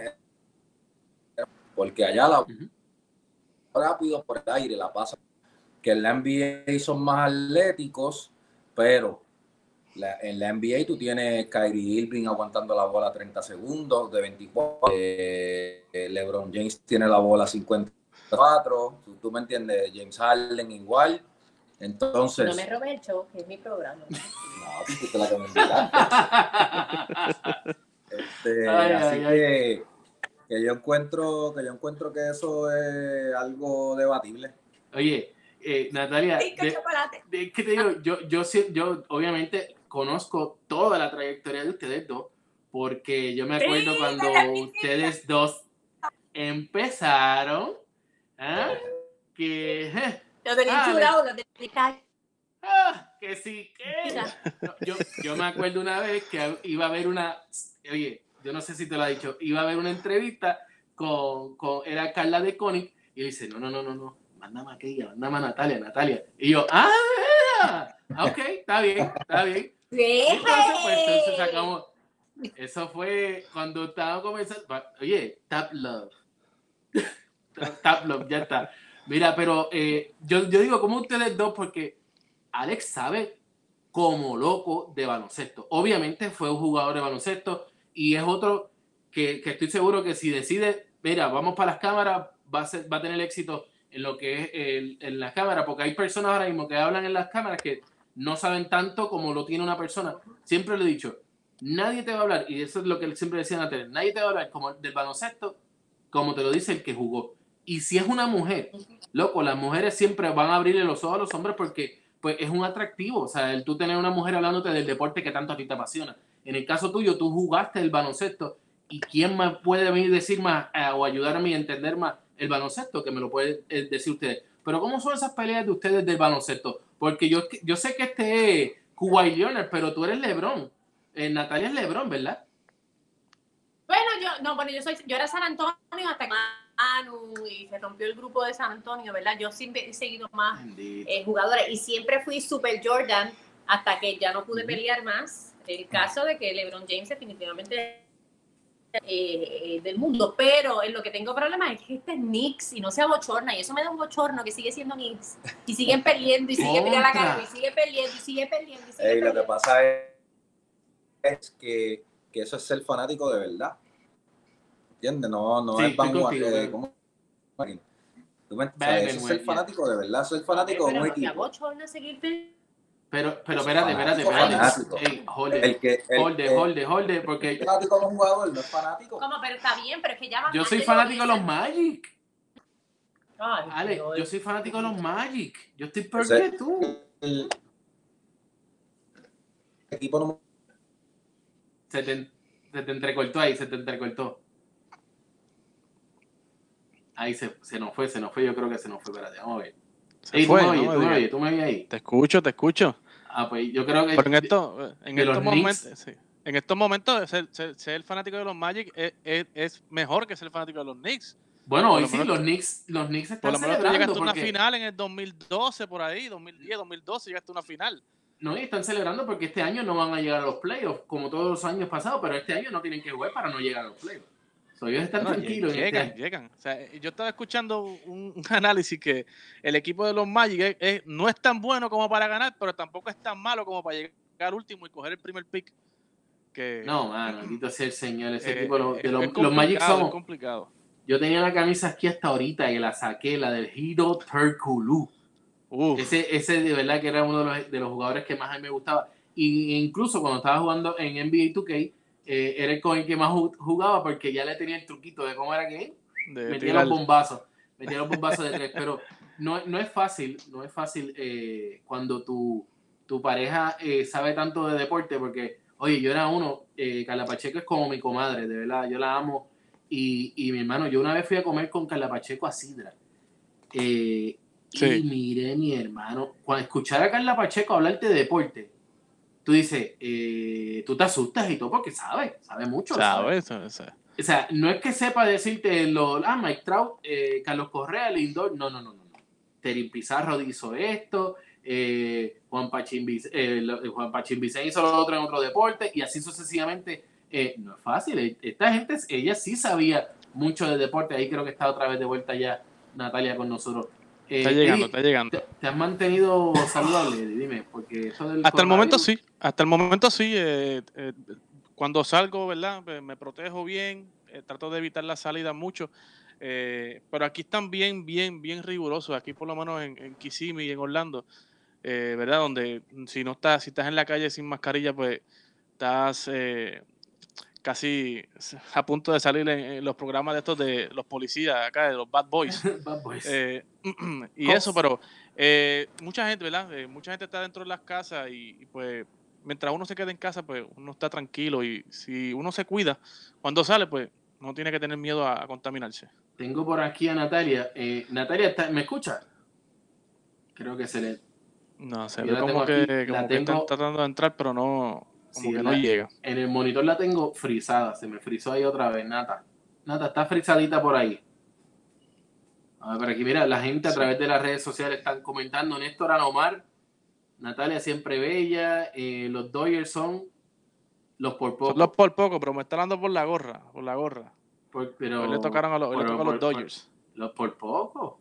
porque allá la Ujú. rápido por el aire la pasa que en la NBA son más atléticos, pero la- en la NBA tú tienes Kyrie Irving aguantando la bola 30 segundos de 24, eh, LeBron James tiene la bola 50 cuatro, tú, tú me entiendes, James Harden igual. Entonces, No me robes el show, que es mi programa. no, tú fuiste la que me. Este, Ay, así ay, que, que yo encuentro que yo encuentro que eso es algo debatible. Oye, eh, Natalia, de- de- ¿qué te digo? Yo, yo, yo obviamente conozco toda la trayectoria de ustedes dos, porque yo me acuerdo cuando ustedes dos empezaron, ¿ah? que, eh, Lo del Ah, enchurado, lo ah, que sí, que... No, yo, yo me acuerdo una vez que iba a haber una, oye, yo no sé si te lo ha dicho, iba a haber una entrevista con, con era Carla de Conic y dice, no, no, no, no, no, mándame aquella, mándame a Natalia, Natalia. Y yo, ah, ah, ok, está bien, está bien. Entonces, pues, entonces sacamos, eso fue cuando estaba comenzando, oye, Tap Love. Ya está. Mira, pero eh, yo, yo digo, como ustedes dos, porque Alex sabe como loco de baloncesto. Obviamente fue un jugador de baloncesto y es otro que, que estoy seguro que si decide, mira, vamos para las cámaras, va a, va a tener éxito en lo que es en las cámaras, porque hay personas ahora mismo que hablan en las cámaras que no saben tanto como lo tiene una persona. Siempre lo he dicho, nadie te va a hablar, y eso es lo que siempre decían a nadie te va a hablar como del baloncesto como te lo dice el que jugó. Y si es una mujer, loco, las mujeres siempre van a abrirle los ojos a los hombres porque pues es un atractivo, o sea, el tú tener una mujer hablándote del deporte que tanto a ti te apasiona. En el caso tuyo, tú jugaste el baloncesto y quién más puede venir decir más eh, o ayudarme a entender más el baloncesto que me lo puede eh, decir ustedes. Pero ¿cómo son esas peleas de ustedes del baloncesto? Porque yo, yo sé que este es Kawhi Leonard, pero tú eres LeBron. Eh, Natalia es LeBron, ¿verdad? Bueno, yo, no, bueno, yo soy, yo era San Antonio hasta que Y se rompió el grupo de San Antonio, ¿verdad? Yo siempre he seguido más eh, jugadores y siempre fui super Jordan hasta que ya no pude pelear más. El caso de que LeBron James definitivamente eh, del mundo, pero en lo que tengo problemas es que este es Knicks y no se abochorna y eso me da un bochorno que sigue siendo Knicks y siguen peleando y sigue peleando la cara y sigue peleando y sigue peleando y sigue Ey, lo que pasa es, es que, que eso es ser fanático de verdad. ¿Entiendes? No, no Sí, es estoy vanguard- contigo, eh. ¿cómo? ¿Tú me- o sea, es ya. fanático de verdad, ser fanático de Pero un equipo. Pero, pero espérate, espérate, espérate. fanático. Ey, hold it, El que el, hold it, el hold it, hold it, porque fanático de un jugador no es fanático. ¿Cómo? Pero está bien, pero es que ya yo soy fanático de los Magic. Ay, Ale, Dios. yo soy fanático de los Magic. Yo estoy peor que tú. El equipo no Se te, se te entrecortó ahí, se te entrecortó. Ahí se, se nos fue, se nos fue, yo creo que se nos fue, espérate, vamos a ver. Se Ey, fue, tú me oyes, ¿no? tú me oyes, tú me oyes ahí. Te escucho, te escucho. Ah, pues yo creo que... Pero en, esto, en de los estos Knicks. momentos, sí. en estos momentos, ser, ser- ser fanático de los Magic es, es- es mejor que ser fanático de los Knicks. Bueno, por hoy lo sí, menos- los Knicks, los Knicks Por están lo menos llegaste a una final en el 2012, por ahí, 2010, 2012, llegaste a una final. No, y están celebrando porque este año no van a llegar a los playoffs, como todos los años pasados, pero este año no tienen que jugar para no llegar a los playoffs. So, ellos están No, tranquilos. este llegan, llegan. O sea, yo estaba escuchando un, análisis que el equipo de los Magic es- es- no es tan bueno como para ganar, pero tampoco es tan malo como para llegar último y coger el primer pick. Que, No, mano, bendito sea el Señor. Ese eh, equipo, lo- es- de los, los Magic somos. complicado. Yo tenía la camisa aquí hasta ahorita y la saqué, la del Hiro Turkoglu. Ese, ese de verdad que era uno de los, de los jugadores que más a mí me gustaba. Y incluso cuando estaba jugando en NBA 2K, eh, era el con el que más ju- jugaba porque ya le tenía el truquito de cómo era que de metía tirar- los bombazos, metía los bombazos de tres, pero no, no es fácil, no es fácil eh, cuando tu, tu pareja eh, sabe tanto de deporte, porque, oye, yo era uno, eh, Carla Pacheco es como mi comadre, de verdad, yo la amo, y, y mi hermano, yo una vez fui a comer con Carla Pacheco a Sidra, eh, Sí. y miré mi hermano, cuando escuchar a Carla Pacheco hablarte de deporte, tú dices, eh, tú te asustas y todo porque sabe, sabe mucho. sabe. ¿Sabes? O sea, O sea, no es que sepa decirte lo, ah, Mike Trout, eh, Carlos Correa, Lindor, no, no, no, no. no. Terin Pizarro hizo esto, eh, Juan Pachín, eh, eh, Juan Pachín Vicente hizo lo otro en otro deporte y así sucesivamente. Eh, no es fácil. Esta gente, ella sí sabía mucho de deporte. Ahí creo que está otra vez de vuelta ya Natalia con nosotros. Eh, está llegando, Eddie, está llegando. ¿te, te has mantenido saludable? Dime, porque esto del Hasta el momento sí, hasta el momento sí. eh, eh, cuando salgo, ¿verdad? Me, me protejo bien, trato de evitar la salida mucho. Pero aquí están bien, bien, bien rigurosos. Aquí por lo menos en, en Kissimmee y en Orlando, ¿verdad? Donde si no estás, si estás en la calle sin mascarilla, pues estás casi a punto de salir en, en los programas de estos de los policías acá, de los bad boys. Bad Boys. Eh, y Cops. eso, pero eh, mucha gente, ¿verdad? Eh, mucha gente está dentro de las casas y, y, pues mientras uno se queda en casa, pues uno está tranquilo y si uno se cuida, cuando sale, pues no tiene que tener miedo a, a contaminarse. Tengo por aquí a Natalia. Eh, Natalia, ¿está- ¿me escucha? Creo que se le. No, se ve como tengo que, como que están tratando de entrar, pero no, como Sí, que la- no llega. En el monitor la tengo frizada. Se me frizó ahí otra vez, Nata. Nata, está frizadita por ahí. A ver, por aquí, mira, la gente a través de las redes sociales están comentando. Néstor Alomar, Natalia siempre bella. eh, los Dodgers son los por poco. Son los por poco, pero me está dando por la gorra, por la gorra. por- pero, Hoy le tocaron a los, hoy le pero tocó a los por- por- Dodgers. los por poco.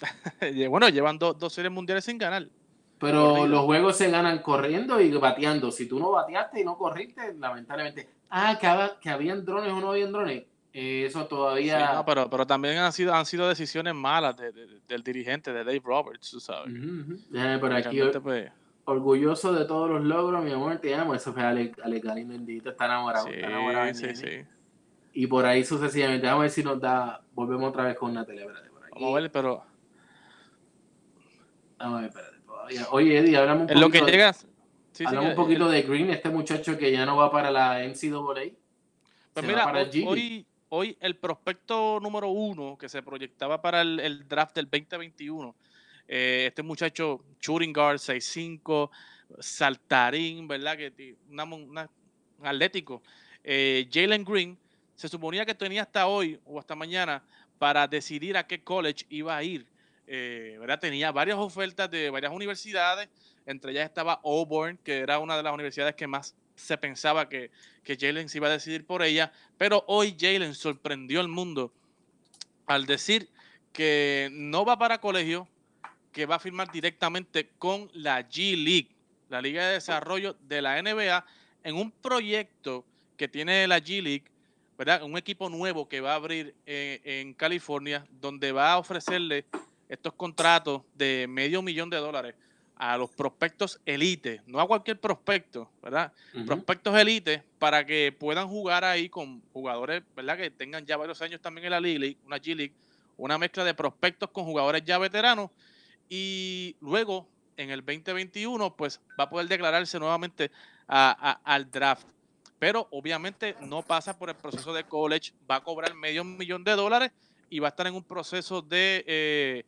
bueno, llevan dos, dos series mundiales sin ganar. Pero Corrido. los juegos se ganan corriendo y bateando. Si tú no bateaste y no corriste, lamentablemente. Ah, que, haba- que habían drones o no habían drones. Eh, eso Sí, todavía. no, pero, pero también han sido, han sido decisiones malas de- de- del dirigente, de Dave Roberts, tú sabes. Por Y aquí. pues, Orgulloso de todos los logros, mi amor, te amo. Eso fue Alex, Alex Galindo, bendito, está enamorado. está enamorado sí, sí, sí. Y por ahí sucesivamente. Vamos a ver si nos da. Volvemos otra vez con por aquí. Vamos a ver, pero Vamos a ver, espérate. Oye, Eddie, hablamos un en lo que poquito- llegas. Sí, sí, hablamos un poquito eh, de Green, este muchacho que ya no va para la NCAA. Pues mira, para el hoy, hoy, el prospecto número uno que se proyectaba para el, el draft del 2021, eh, este muchacho shooting guard 6'5, saltarín, ¿verdad? Que una, una- un atlético. eh, Jalen Green se suponía que tenía hasta hoy o hasta mañana para decidir a qué college iba a ir. Eh, ¿verdad? Tenía varias ofertas de varias universidades, entre ellas estaba Auburn, que era una de las universidades que más se pensaba que, que Jalen se iba a decidir por ella, pero hoy Jalen sorprendió al mundo al decir que no va para colegio, que va a firmar directamente con la G League, la Liga de Desarrollo de la NBA, en un proyecto que tiene la G League, ¿verdad? Un equipo nuevo que va a abrir eh, en California, donde va a ofrecerle estos contratos de medio millón de dólares a los prospectos elite, no a cualquier prospecto, ¿verdad? Prospectos elite para que puedan jugar ahí con jugadores, ¿verdad? Que tengan ya varios años también en la League, League, una G League, una mezcla de prospectos con jugadores ya veteranos y luego en el 2021 pues va a poder declararse nuevamente a- a- al draft. Pero obviamente no pasa por el proceso de college, va a cobrar medio millón de dólares y va a estar en un proceso de eh,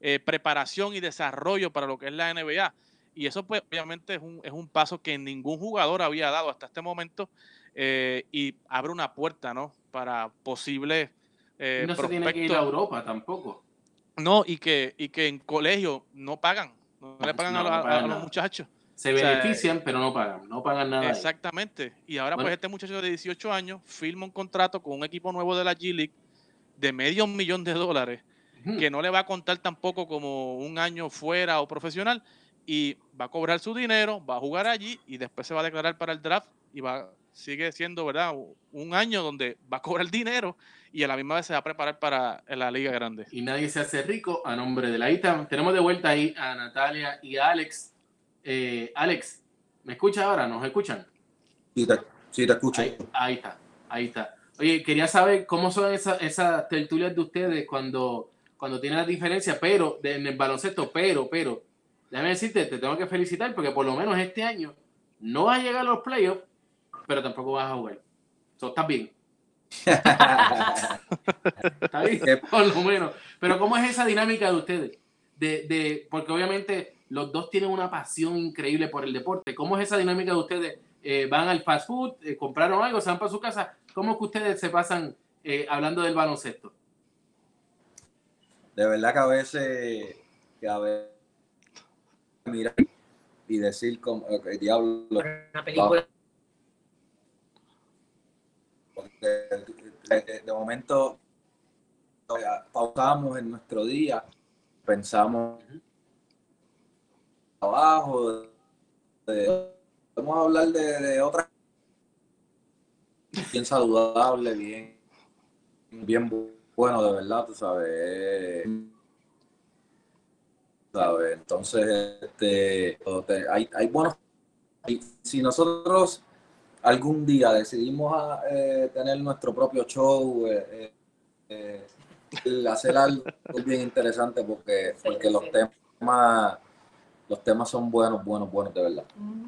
eh, preparación y desarrollo para lo que es la NBA. Y eso pues obviamente es un, es un paso que ningún jugador había dado hasta este momento eh, y abre una puerta, ¿no? Para posibles no se tiene que ir a. Europa tampoco. No, y que, y que en colegio no pagan, no, le pagan, No, a, los- a- pagan a los nada. muchachos. Se O sea, benefician, pero no pagan. No pagan nada. ahí. Exactamente. Y ahora Bueno. pues este muchacho de 18 años firma un contrato con un equipo nuevo de la G League de medio millón de dólares que no le va a contar tampoco como un año fuera o profesional y va a cobrar su dinero, va a jugar allí y después se va a declarar para el draft y va sigue siendo, ¿verdad? Un año donde va a cobrar dinero y a la misma vez se va a preparar para la liga grande. Y nadie se hace rico a nombre de la ITA. Tenemos de vuelta ahí a Natalia y a Alex. Eh, Alex, ¿me escucha ahora? ¿Nos escuchan? Sí, te, sí, te escucho. Ahí, ahí está, ahí está. Oye, quería saber cómo son esas, esas tertulias de ustedes cuando, cuando tienen la diferencia, pero de- en el baloncesto, pero, pero, déjame decirte, te tengo que felicitar porque por lo menos este año no vas a llegar a los playoffs, pero tampoco vas a jugar. Eso está bien, está bien, Eh, por lo menos. Pero ¿cómo es esa dinámica de ustedes? De, de, porque obviamente los dos tienen una pasión increíble por el deporte. ¿Cómo es esa dinámica de ustedes? Eh, ¿Van al fast food? eh, ¿Compraron algo? ¿Se van para su casa? ¿Cómo que ustedes se pasan eh, hablando del baloncesto? de verdad que a veces, que a veces mirar y decir como, ok, diablo, Una película. de, de- de momento pausamos en nuestro día, pensamos trabajo, de- vamos a hablar de, de otra bien saludable, bien, bien bueno, de verdad, tú sabes. ¿sabes? Entonces, este, te- hay, hay buenos. y Si nosotros algún día decidimos ah, eh, tener nuestro propio show, eh, eh, eh, hacer algo bien interesante porque, porque los temas los temas son buenos, buenos, buenos, de verdad.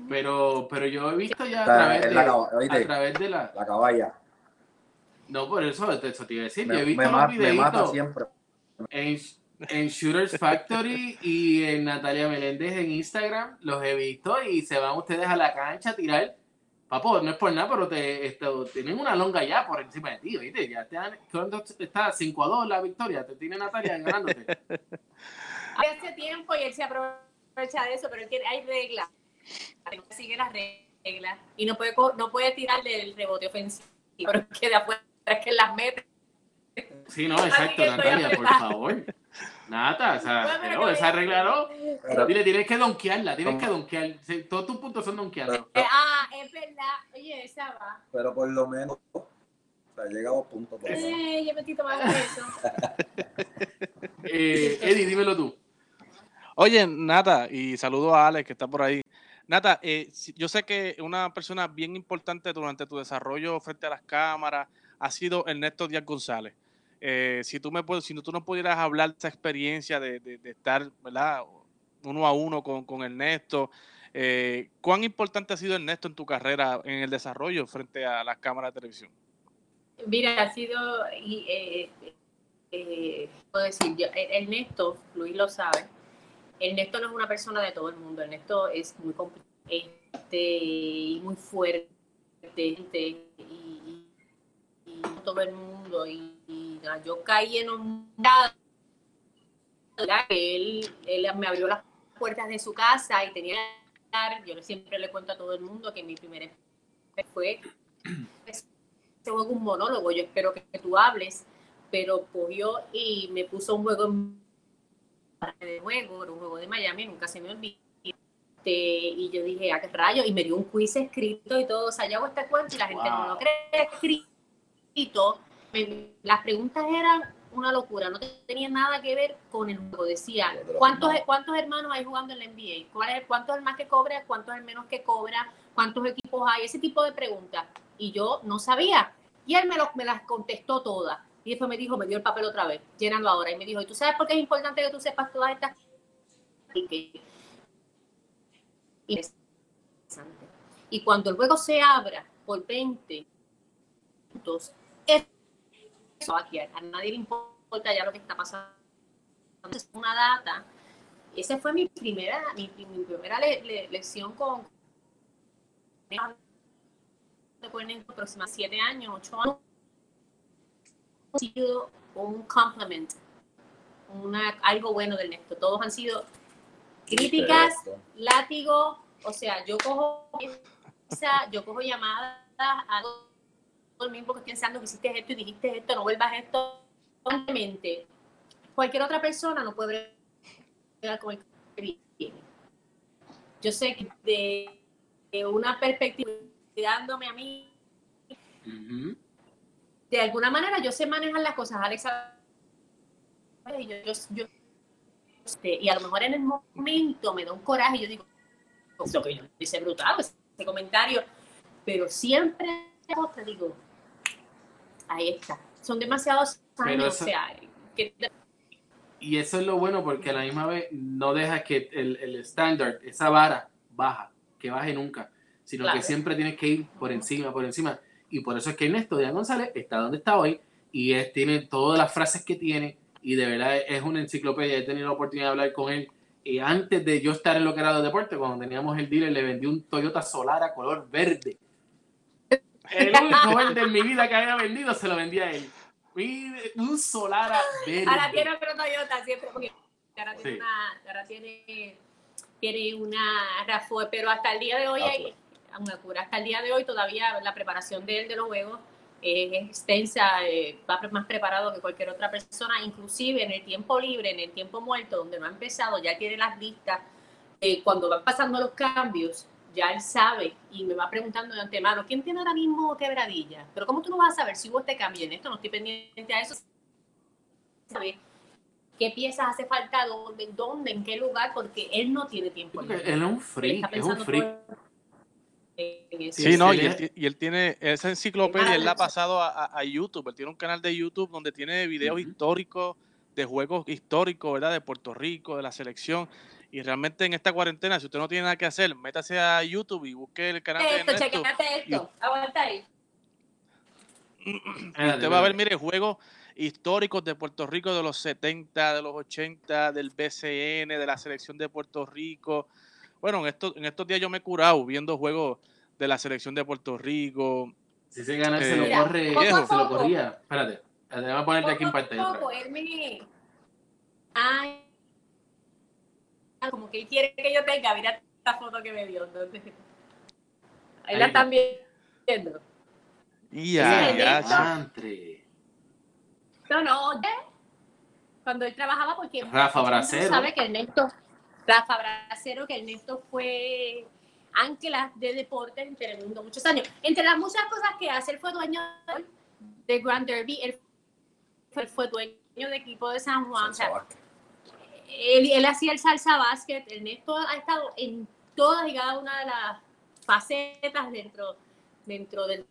Pero, pero yo he visto ya a través de, la a través de la, La caballa no por eso, eso te iba a decir, yo he me, visto me los me mata siempre. en, en Shooters Factory y en Natalia Meléndez en Instagram, los he visto y se van ustedes a la cancha a tirar. Papo, no es por nada, pero te, esto, tienen una longa ya por encima de ti, ¿viste? Ya te han, ¿cuándo está 5 a 2 la victoria, te tiene Natalia ganándote. Hace tiempo y él se aprovecha de eso, pero él tiene, hay reglas. Sigue las reglas y no puede, no puede tirar del rebote ofensivo, pero es que de afuera es que las mete. Sí, no, exacto, Natalia, por favor. Nata, o sea, yo- esa regla no. Pero- Dile, tienes que donkearla, tienes que donkear. Sí, Todos tus puntos son donkeados. Eh, ah, es verdad. Oye, esa va. pero por lo menos o sea, llega a dos puntos. por. Eh, yo me estoy tomando eso. Eh, Eddie, dímelo tú. Oye, Nata, y saludo a Alex que está por ahí. Nata, eh, yo sé que una persona bien importante durante tu desarrollo frente a las cámaras ha sido Ernesto Díaz González. Eh, si tú me si no pudieras hablar de esa experiencia de, estar, ¿verdad? Uno a uno con, con Ernesto, eh, ¿cuán importante ha sido Ernesto en tu carrera en el desarrollo frente a las cámaras de televisión? Mira, ha sido, y, eh, eh, puedo decir, yo, eh, Ernesto, Luis lo sabe, Ernesto no es una persona de todo el mundo, Ernesto es muy este, y muy fuerte, y, y- y todo el mundo, y, yo caí en un él, él me abrió las puertas de su casa y tenía yo siempre le cuento a todo el mundo que mi primera fue un monólogo, yo espero que tú hables, pero cogió y me puso un juego en- de juego, era un juego de Miami, nunca se me olvida. Este, y yo dije, ¿a qué rayo? Y me dio un quiz escrito y todo, o sea, yo hago este cuento y la gente no lo cree escrito. Las preguntas eran una locura, no tenían nada que ver con el juego. Decía, ¿cuántos. ¿cuántos hermanos hay jugando en la NBA? ¿Cuál es, ¿Cuántos es el más que cobra? ¿Cuántos es el menos que cobra? ¿Cuántos equipos hay? Ese tipo de preguntas. Y yo no sabía. Y él me, lo- me las contestó todas. Y después me dijo, me dio el papel otra vez, llénalo ahora. Y me dijo, ¿y tú sabes por qué es importante que tú sepas todas estas y. Y cuando el juego se abra por 20 puntos, eso va a quedar. A nadie le importa ya lo que está pasando. Es una data. Esa fue mi primera, mi, mi primera le- le- lección con aproximadamente siete años, ocho años, sido un compliment, una, algo bueno del Néstor. Todos han sido críticas, látigo, o sea, yo cojo yo cojo llamadas a todo el mismo que estoy pensando que hiciste esto y dijiste esto, no vuelvas esto. Constantemente. Cualquier otra persona no puede bregar con el que viene. Yo sé que de, de una perspectiva, dándome a mí. De alguna manera yo sé manejar las cosas, Alex. sabe, yo- yo- yo- este, y a lo mejor en el momento me da un coraje y yo digo, lo que yo hice brutal, ese comentario, pero siempre te digo, ahí está. Son demasiados años, eso- o sea, que Y eso es lo bueno porque a la misma vez no deja que el, el estándar, esa vara, baja, que baje nunca, sino Claro. que siempre tienes que ir por encima, por encima. Y por eso es que Ernesto Díaz González está donde está hoy y es, tiene todas las frases que tiene y de verdad es una enciclopedia. He tenido la oportunidad de hablar con él y antes de yo estar en lo que era de deporte, cuando teníamos el dealer, le vendí un Toyota Solara color verde. El único verde en mi vida que había vendido se lo vendí a él. Un Solara verde. ahora tiene otro Toyota, siempre porque ahora tiene Sí. una, ahora tiene, tiene una RAV4, pero hasta el día de hoy hay una cura. Hasta el día de hoy todavía la preparación de él de los juegos es extensa, eh, va más preparado que cualquier otra persona, inclusive en el tiempo libre, en el tiempo muerto, donde no ha empezado, ya tiene las listas. eh, cuando van pasando los cambios, ya él sabe y me va preguntando de antemano, ¿quién tiene ahora mismo quebradilla? Pero ¿cómo tú no vas a saber si hubo este cambio en esto? No estoy pendiente a eso. qué piezas hace falta, dónde, dónde, en qué lugar, porque él no tiene tiempo. Él es un freak, es un freak. todo Sí, no, y él y él tiene esa enciclopedia, él la ha pasado a, a- a YouTube, él tiene un canal de YouTube donde tiene videos Ujú. históricos de juegos históricos, ¿verdad? De Puerto Rico, de la selección. Y realmente en esta cuarentena, si usted no tiene nada que hacer, métase a YouTube y busque el canal de Esto, Ernesto. chequéate esto, aguanta ahí. Y usted va a ver, mire, juegos históricos de Puerto Rico de los 70, de los 80, del BCN, de la selección de Puerto Rico. Bueno, en estos, en estos días yo me he curado viendo juegos de la selección de Puerto Rico. Si se gana, se lo Eh, corre, Mira, se lo poco a corría. Espérate, déjame ponerte aquí en Poco a pantalla. poco, me... Ay, como que él quiere que yo tenga, mira esta foto que me dio. entonces. Ahí Ahí la está. están viendo. Ya, ya. No, no, ya. cuando él trabajaba, porque Rafa Bracero. sabe que Ernesto, Rafa Bracero, que Ernesto fue ancla de deportes en Telemundo muchos años. Entre las muchas cosas que hace, él fue dueño de Grand Derby, él fue, fue dueño de equipo de San Juan. Salsa él, él hacía el salsa básquet, Ernesto ha estado en todas y cada una de las facetas dentro, dentro del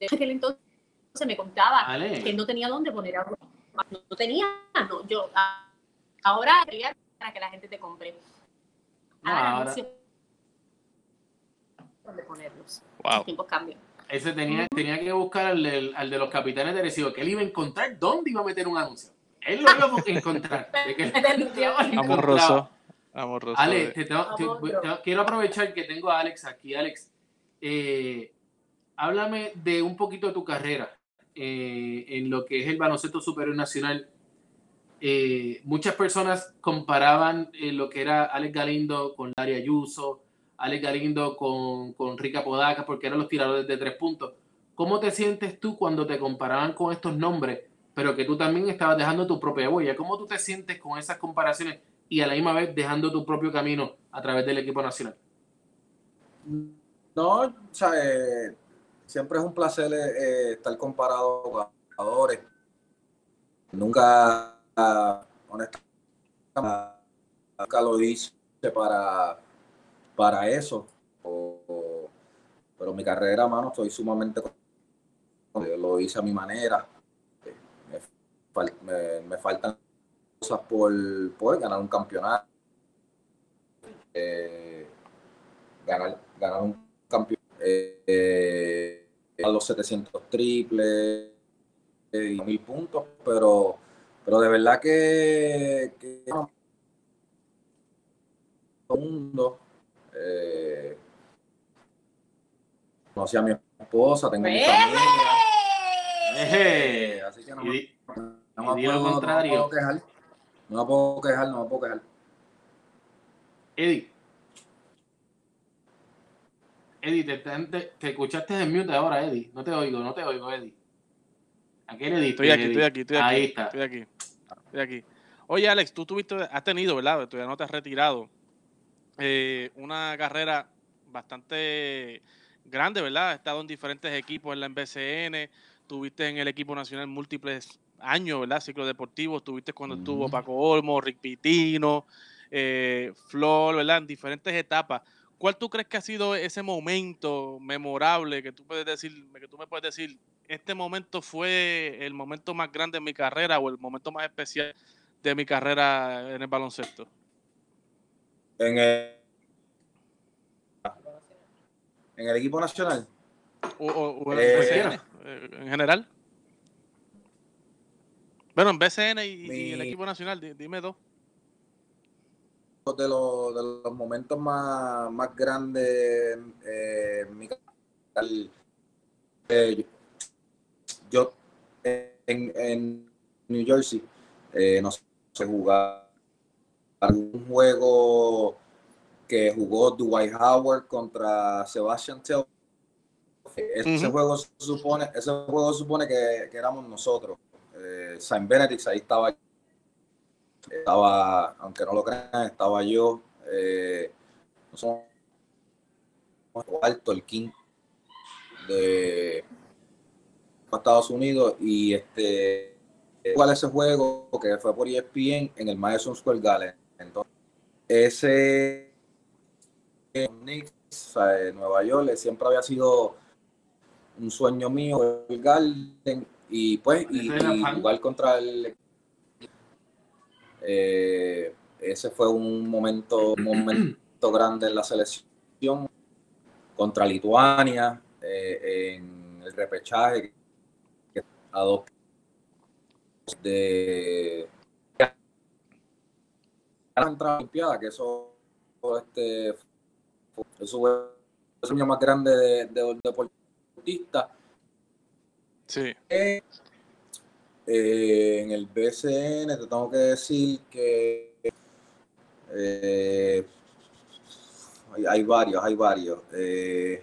de aquel entonces me contaba Ale. que no tenía dónde poner a no, no tenía, no, yo a- ahora para que la gente te compre. Ahora, ahora- sé dónde ponerlos. Wow. Los tiempos cambian. Ese tenía, tenía que buscar al, del- al de los capitanes de Recibo, que él iba a encontrar dónde iba a meter un anuncio. Él lo iba a encontrar. de Amorroso. Amorroso. Ale, te tengo- te- Amor, te- quiero aprovechar que tengo a Alex aquí. Alex, eh, háblame de un poquito de tu carrera eh, en lo que es el baloncesto superior nacional. Eh, muchas personas comparaban eh, lo que era Alex Galindo con Larry Ayuso, Alex Galindo con, con Rica Podaca, porque eran los tiradores de tres puntos. ¿Cómo te sientes tú cuando te comparaban con estos nombres, pero que tú también estabas dejando tu propia huella? ¿Cómo tú te sientes con esas comparaciones y a la misma vez dejando tu propio camino a través del equipo nacional? No, eh, siempre es un placer estar comparado con jugadores. Nunca, ah, honestamente, nunca lo hice para, para eso. Pero mi carrera, mano, estoy sumamente lo hice a mi manera. Me, fal- me- me faltan cosas por, por ganar un campeonato. Eh, ganar, ganar un campeón, eh, eh, a los 700 triples eh, y 1000 puntos, pero, pero de verdad que, que todo el mundo eh, conocí a mi esposa, tengo mi familia, Eje. eh, así que no, Y me- no lo puedo- no me contrario. puedo quejar, no me puedo quejar, no me puedo quejar. Eddie. Eddie, te, te- te escuchaste en mute ahora, Eddie. No te oigo, no te oigo, Eddie. ¿A qué le diste, Estoy aquí, estoy aquí, estoy aquí. Ahí está. Estoy aquí. Estoy aquí. Oye, Alex, tú tuviste, has tenido, ¿verdad? Todavía no te has retirado. eh, una carrera bastante grande, ¿verdad? Has estado en diferentes equipos en la MBCN, tuviste en el equipo nacional múltiples años, ¿verdad? Ciclo deportivo, estuviste cuando estuvo Ujú. Paco Olmo, Rick Pitino, eh, Flor, ¿verdad? En diferentes etapas. ¿Cuál tú crees que ha sido ese momento memorable que tú puedes decir, que tú me puedes decir, este momento fue el momento más grande de mi carrera o el momento más especial de mi carrera en el baloncesto? En el, en el equipo nacional, O, o- o en Eh, BCN, eh, en general. Bueno, en BCN y, y el Mi- equipo nacional, di- dime dos. De los, de los momentos más, más grandes eh, en mi carrera, eh, yo en, en New Jersey eh, no sé jugar un juego que jugó Dwight Howard contra Sebastian Tell ese Ujú. juego se supone ese juego supone que, que éramos nosotros eh, Saint Benedict ahí estaba estaba, aunque no lo crean, estaba yo, eh, no somos el cuarto, el quinto de Estados Unidos y este jugar ese juego que fue por ESPN en el Madison Square Garden. Entonces, ese Knicks, o sea, de Nueva York, siempre había sido un sueño mío el Garden y pues y, y jugar contra el eh, ese fue un momento un momento grande en la selección contra Lituania eh, en el repechaje que a dos de la entrada olimpiada que eso este fue el sueño más grande de, de, de deportista Sí. eh, en el BCN te tengo que decir que eh, hay, varios, hay varios. Eh,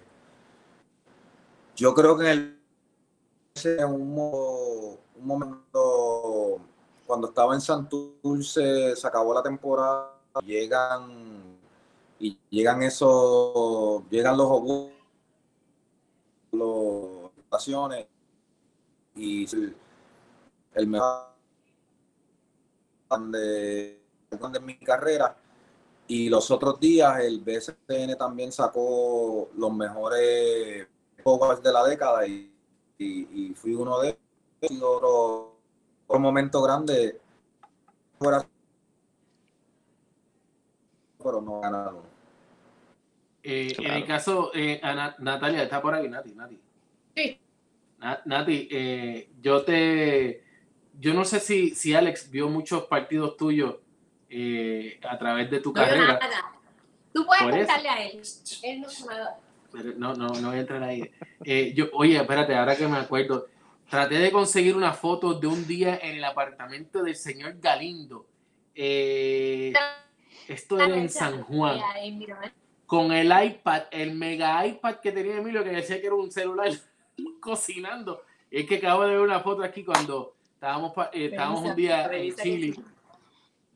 yo creo que en el un, mo- un momento cuando estaba en Santurce se acabó la temporada llegan y llegan esos llegan los obús los estaciones y el, mejor de, de mi carrera y los otros días el BSN también sacó los mejores covers de la década y, y- y fui uno de ellos y otro, otro momento grande fuera pero no ganaron Eh, En Claro. el caso, eh, a Natalia, está por ahí, Nati, Nati. Sí. Na- Nati, eh, yo te. Yo no sé si, si Alex vio muchos partidos tuyos eh, a través de tu No carrera. nada. Tú puedes contarle a él. Él no Pero no, no, no voy a entrar ahí. Eh, yo, oye, espérate, ahora que me acuerdo. Traté de conseguir una foto de un día en el apartamento del señor Galindo. Eh, esto era en San Juan. Con el iPad, el mega iPad que tenía Emilio, que decía que era un celular cocinando. Es que acabo de ver una foto aquí cuando estábamos, eh, estábamos un día en Chile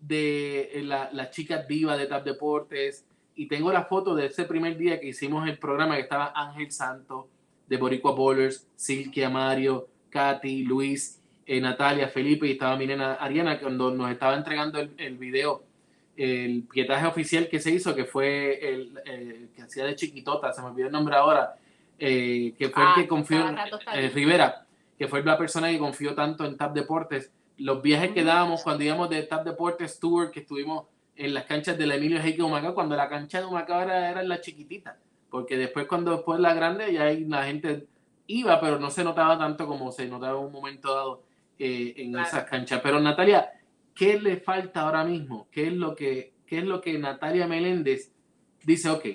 de eh, la- las chicas divas de TAP Deportes y tengo la foto de ese primer día que hicimos el programa que estaba Ángel Santos de Boricua Bowlers, Silkia Mario, Katy, Luis, eh, Natalia, Felipe y estaba mi nena Ariana cuando nos estaba entregando el, el video el pietaje oficial que se hizo, que fue el, el que hacía de chiquitota, se me olvidó el nombre ahora, eh, que fue Ah, el que confió en eh. Rivera, que fue la persona que confió tanto en TAP Deportes. Los viajes que dábamos cuando íbamos de TAP Deportes Tour, que estuvimos en las canchas del Emilio Heike Humacao, cuando la cancha de Humacao era, era la chiquitita, porque después cuando después la grande, ya ahí la gente iba, pero no se notaba tanto como se notaba en un momento dado eh, en Claro. esas canchas. Pero Natalia, ¿qué le falta ahora mismo? ¿Qué es lo que, qué es lo que Natalia Meléndez dice, ok,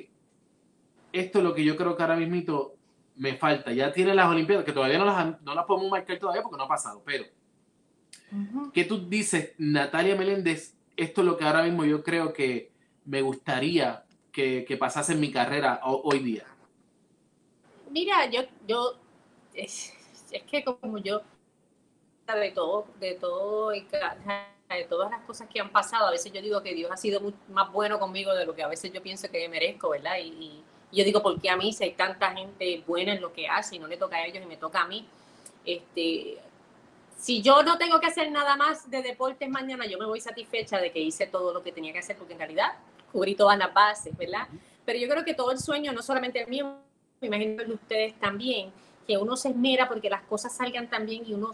esto es lo que yo creo que ahora mismito me falta. Ya tiene las Olimpiadas, que todavía no las, no las podemos marcar todavía porque no ha pasado, pero ¿qué tú dices, Natalia Meléndez? Esto es lo que ahora mismo yo creo que me gustaría que, que pasase en mi carrera ho- hoy día. Mira, yo, yo, es, es que como yo, de todo, de todo, y de todas las cosas que han pasado, a veces yo digo que Dios ha sido más bueno conmigo de lo que a veces yo pienso que merezco, ¿verdad? Y, y yo digo, ¿por qué a mí si hay tanta gente buena en lo que hace y no le toca a ellos y me toca a mí? Este, si yo no tengo que hacer nada más de deportes mañana, yo me voy satisfecha de que hice todo lo que tenía que hacer, porque en realidad cubrí todas las bases, ¿verdad? Pero yo creo que todo el sueño, no solamente el mío, me imagino el de ustedes también, que uno se esmera porque las cosas salgan tan bien y uno,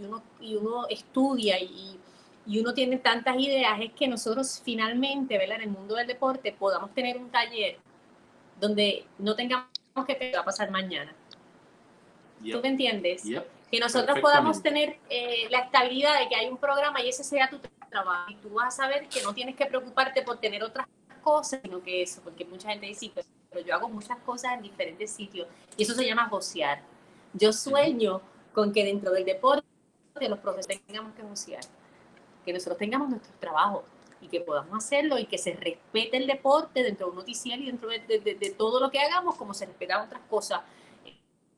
y uno, y uno estudia y, y uno tiene tantas ideas, es que nosotros finalmente, ¿verdad? En el mundo del deporte podamos tener un taller donde no tengamos que qué va a pasar mañana. ¿Tú me entiendes? Yep. que nosotros podamos tener eh, la estabilidad de que hay un programa y ese sea tu trabajo. Y tú vas a saber que no tienes que preocuparte por tener otras cosas, sino que eso, porque mucha gente dice, "Sí, pero, yo hago muchas cosas en diferentes sitios. Y eso se llama josear. Yo sueño con que dentro del deporte los profesores tengamos que josear, que nosotros tengamos nuestros trabajos y que podamos hacerlo y que se respete el deporte dentro de un noticiero y dentro de, de- de- de todo lo que hagamos, como se respetan otras cosas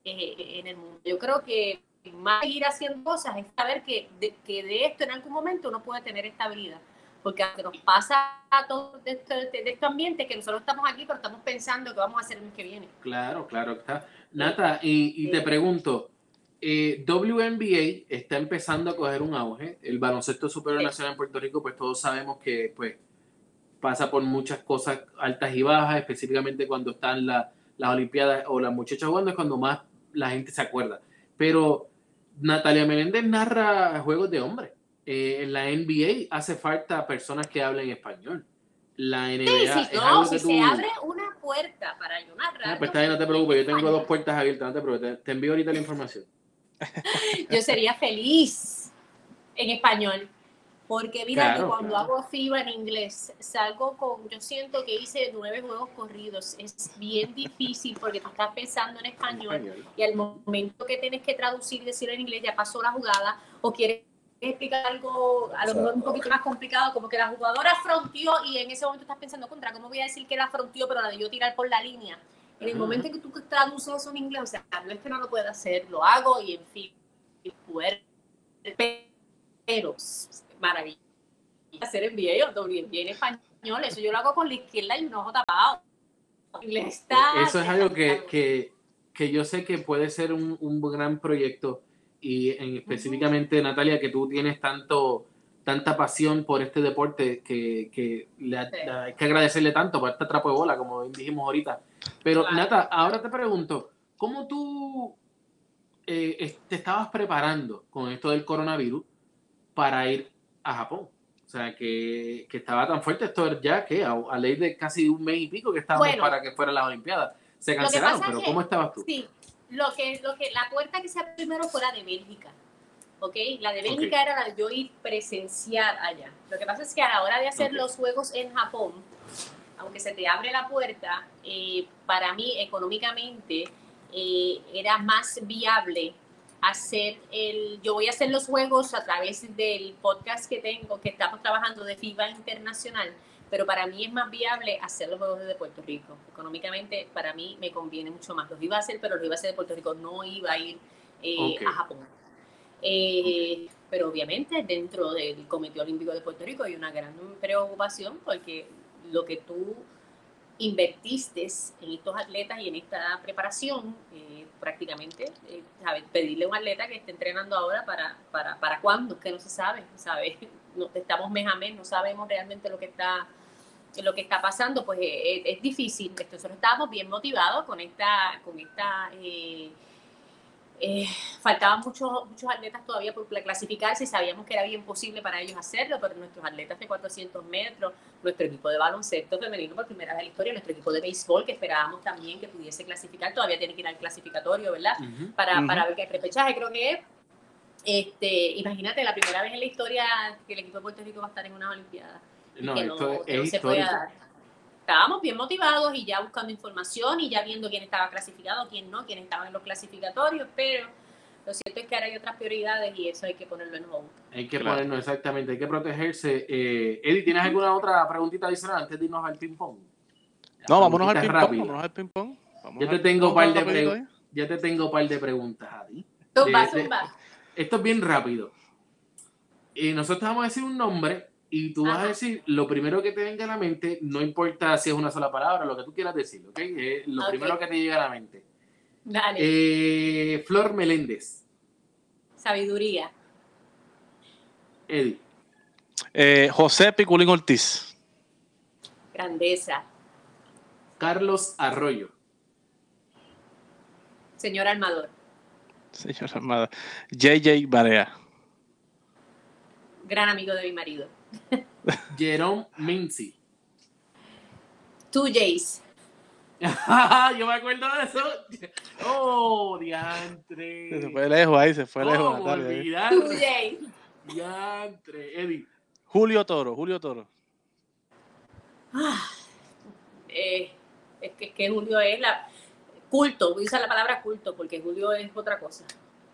eh, en el mundo. Yo creo que más que ir haciendo cosas es saber que de, que de esto en algún momento uno puede tener estabilidad. Porque aunque nos pasa a todo de, esto- de este ambiente, que nosotros estamos aquí, pero estamos pensando que vamos a hacer el mes que viene. Claro, claro está. Nata, y, y te pregunto, eh, WNBA está empezando a coger un auge. El baloncesto superior nacional en Puerto Rico, pues todos sabemos que pues pasa por muchas cosas altas y bajas, específicamente cuando están la- las Olimpiadas o las muchachas jugando, es cuando más la gente se acuerda. Pero Natalia Meléndez narra juegos de hombres. Eh, en la NBA hace falta personas que hablen español. La NBA Sí, es sí, no, algo si que se abre una puerta para yo narrar. Ah, pues no te preocupes, yo tengo dos puertas abiertas, no te preocupes, te envío ahorita la información. Yo sería feliz en español. Porque mira, Claro, yo cuando claro. hago FIBA en inglés, salgo con, yo siento que hice nueve juegos corridos. Es bien difícil porque tú estás pensando en español y al momento que tienes que traducir y decirlo en inglés ya pasó la jugada o quieres explicar algo a lo mejor un poquito más complicado, como que la jugadora fronteó y en ese momento estás pensando contra, ¿cómo voy a decir que la fronteó pero la debió tirar por la línea? En el momento en que tú traduces eso en inglés, o sea, no es que no lo pueda hacer, lo hago y en fin, fuerte, pero maravilla. Hacer NBA o WNBA en español, eso yo lo hago con la izquierda y un ojo tapado. Está- Eso es algo que, que, que yo sé que puede ser un, un gran proyecto y en, específicamente, Natalia, que tú tienes tanto tanta pasión por este deporte que, que le Sí. hay que agradecerle tanto por este trapo de bola, como dijimos ahorita. Pero, Claro. Nata, ahora te pregunto, ¿cómo tú eh, te estabas preparando con esto del coronavirus para ir a Japón? O sea, que, que estaba tan fuerte esto ya que a, a ley de casi un mes y pico que estábamos Bueno. para que fueran las Olimpiadas. Se cancelaron, pero es ¿cómo estabas tú? Sí, lo que, lo que, la puerta que se abrió primero fue la de Bélgica. ¿Ok? La de Bélgica Ok. era la de yo ir presencial allá. Lo que pasa es que a la hora de hacer Ok. los juegos en Japón, aunque se te abre la puerta, eh, para mí económicamente eh, era más viable hacer el, yo voy a hacer los juegos a través del podcast que tengo, que estamos trabajando de FIBA Internacional, pero para mí es más viable hacer los juegos desde Puerto Rico. Económicamente, para mí me conviene mucho más. Los iba a hacer, pero los iba a hacer de Puerto Rico, no iba a ir eh, a Japón. Eh, Pero obviamente dentro del Comité Olímpico de Puerto Rico hay una gran preocupación porque lo que tú invertiste en estos atletas y en esta preparación, eh, prácticamente, eh, ¿sabes? pedirle a un atleta que esté entrenando ahora para, para, para cuándo, que no se sabe, ¿sabes? No, estamos mes a mes, no sabemos realmente lo que está lo que está pasando, pues eh, es, difícil. Nosotros estábamos bien motivados con esta, con esta eh, faltaban muchos, muchos atletas todavía por clasificarse y sabíamos que era bien posible para ellos hacerlo, pero nuestros atletas de 400 metros, nuestro equipo de baloncesto femenino por primera vez en la historia, nuestro equipo de béisbol que esperábamos también que pudiese clasificar, todavía tiene que ir al clasificatorio, ¿verdad? Para, Ujú. para ver qué repechaje creo que es. Este, imagínate, la primera vez en la historia que el equipo de Puerto Rico va a estar en unas Olimpiadas No, esto no, es, no es se pueda histórico. dar. Estábamos bien motivados y ya buscando información y ya viendo quién estaba clasificado, quién no, quién estaba en los clasificatorios, pero lo cierto es que ahora hay otras prioridades y eso hay que ponerlo en hold. Hay que Claro. ponernos exactamente, hay que protegerse. Eh, Eddie, ¿tienes alguna otra preguntita adicional antes de irnos al ping-pong? No, vámonos al ping-pong. Vámonos al ping-pong. Yo te tengo par de rapidito pre- ahí. Ya te tengo un par de preguntas, Adi. De- de-. Esto es bien rápido. Eh, nosotros vamos a decir un nombre y tú vas a decir lo primero que te venga a la mente, no importa si es una sola palabra, lo que tú quieras decir, ¿ok? Eh, lo primero que te llega a la mente. Dale, Eh, Flor Meléndez, sabiduría, Eddie, Eh, José Piculín Ortiz. grandeza, Carlos Arroyo, señor Armador, Señor Armada. JJ Barea. gran amigo de mi marido. Jerome Mincy. Two Jays, Yo me acuerdo de eso. Oh, diantre. Se fue lejos ahí, se fue lejos. ¿Cómo Natalia, ahí. olvidar? Two Jays. Diantre. Eddie. Julio Toro, Julio Toro. Ah, eh, es, que, es que Julio es la culto, voy a usar la palabra culto porque Julio es otra cosa.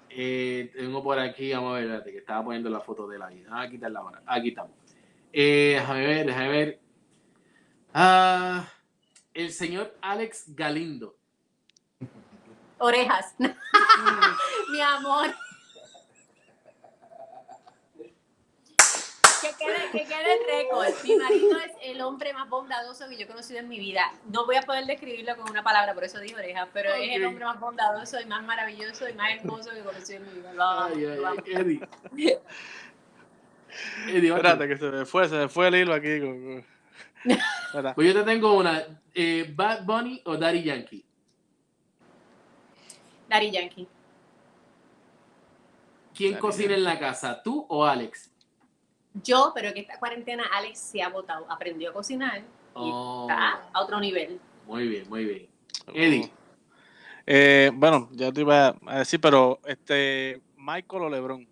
Eh, tengo por aquí, vamos a ver, que estaba poniendo la foto de la vida. Ah, quitarla ahora. Aquí estamos. Eh, déjame ver, déjame ver. Ah, el señor Alex Galindo. Orejas. Mi amor. que quede, que quede el récord. Mi marido es el hombre más bondadoso que yo he conocido en mi vida. No voy a poder describirlo con una palabra, por eso digo oreja, pero es el hombre más bondadoso y más maravilloso y más hermoso que he conocido en mi vida. Lo amo, Ay, ay, lo amo. ay, Eddie. Espérate, que se me fue, se me fue el hilo aquí. con-. Pues yo te tengo una. eh, ¿Bad Bunny o Daddy Yankee? Daddy Yankee. ¿Quién Daddy cocina en la casa, tú o Alex? Yo, pero que esta cuarentena Alex se ha votado, aprendió a cocinar y Oh, está a otro nivel. muy bien, muy bien. Eddie. Eh, bueno, ya te iba a decir, pero este Michael o LeBron.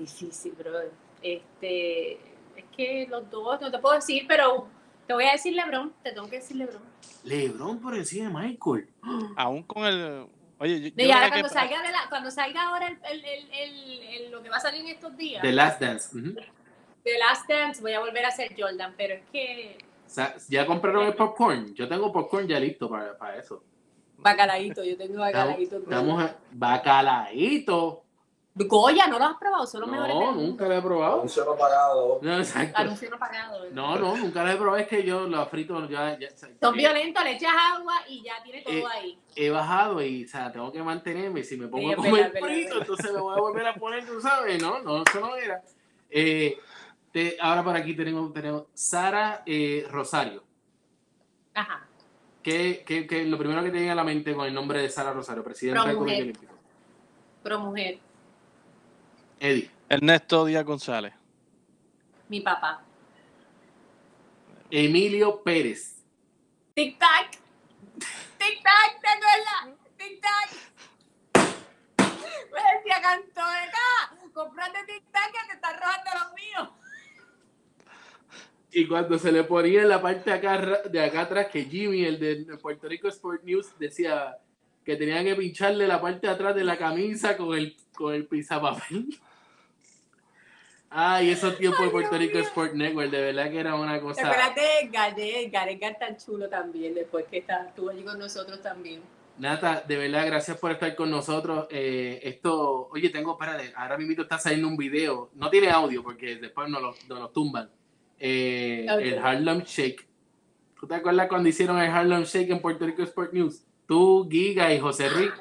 Difícil, bro. Este, es que los dos, no te puedo decir, pero te voy a decir LeBron, te tengo que decir LeBron. LeBron por encima de Michael. Aún con el. Oye, yo, ahora que- cuando salga, de la, cuando salga ahora el, el, el, el- el- lo que va a salir en estos días, The Last Dance. The Last Dance, voy a volver a ser Jordan, pero es que O sea, ¿Ya compraron el popcorn? Yo tengo popcorn ya listo para, para eso. bacalaíto, yo tengo Estamos, bacalaíto. estamos a- bacalaíto. Goya, ¿no lo has probado? Son los mejores No, del nunca lo he probado. Anuncio no pagado. No, exacto. Anuncio no pagado. ¿verdad? No, no, nunca lo he probado. Es que yo lo frito ya, ya- Son eh, violentos, le echas agua y ya tiene todo Eh, ahí. he bajado y, o sea, tengo que mantenerme. Si me pongo Sí, a comer verdad, frito, verdad. entonces me voy a volver a poner, tú sabes, no, no, eso no era. Eh, te- ahora por aquí tenemos, tenemos Sara eh, Rosario. Ajá. ¿Qué, qué, qué- lo primero que te viene a la mente con el nombre de Sara Rosario, presidenta Pro del Comité. Olímpico? Pro mujer, Eddie, Ernesto Díaz González. mi papá. Emilio Pérez. Tic tac. Tic tac, ¿te acuerdas? Tic tac. Me decía cantó de acá. Comprate tic tac que te están robando los míos. Y cuando se le ponía en la parte de acá, ra- de acá atrás, que Jimmy, el de Puerto Rico Sport News, decía que tenían que pincharle la parte de atrás de la camisa con el, con el Ay, esos tiempos de Puerto Rico. Sport Network, de verdad que era una cosa. De Edgar, de Edgar. Edgar tan chulo también, después que está, estuvo allí con nosotros también. Nata, de verdad, gracias por estar con nosotros. Eh, esto, oye, tengo, espérate, ahora mismo está saliendo un video. No tiene audio porque después nos lo, nos lo tumban. Eh, Ok. El Harlem Shake. ¿Tú te acuerdas cuando hicieron el Harlem Shake en Puerto Rico Sport News? Tú, Giga y José Rick.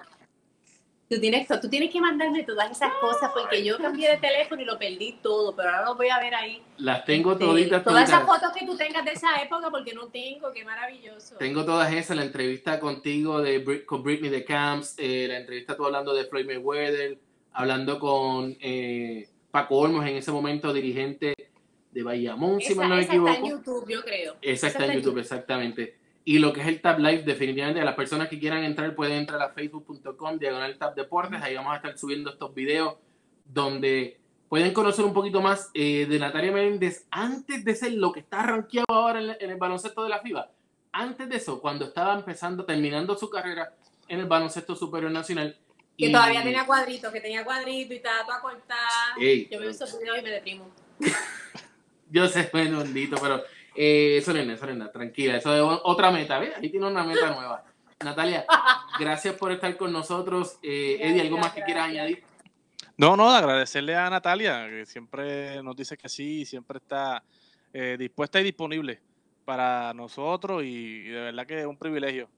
Tú tienes, tú tienes que mandarme todas esas cosas porque yo cambié de teléfono y lo perdí todo, pero ahora lo voy a ver ahí. Las tengo Este, toditas, Todas esas fotos que tú tengas de esa época porque no tengo, qué maravilloso. Tengo todas esas, la entrevista contigo de con Britney de Camps, eh, la entrevista tú hablando de Floyd Mayweather, hablando con eh, Paco Olmos en ese momento, dirigente de Bayamón, si esa, mal no me esa está en equivoco. YouTube, yo creo. Esa está en YouTube, exactamente. Y lo que es el Tab Live, definitivamente, las personas que quieran entrar pueden entrar a facebook.com, diagonal Tab Deportes. Ahí vamos a estar subiendo estos videos donde pueden conocer un poquito más eh, de Natalia Méndez antes de ser lo que está rankeado ahora en, en el baloncesto de la FIBA. Antes de eso, cuando estaba empezando, terminando su carrera en el baloncesto superior nacional. Que y- todavía tenía cuadritos, que tenía cuadritos y estaba toda cortada. Yo esos videos y me deprimo. Yo sé, bueno, bendito, pero eh, es nada, tranquila, eso es otra meta, ¿ves? Ahí tiene una meta nueva. Natalia, gracias por estar con nosotros. Eh, Eddie, ¿algo más que quieras añadir? No, no, agradecerle a Natalia, que siempre nos dice que sí, siempre está eh, dispuesta y disponible para nosotros y, y de verdad que es un privilegio.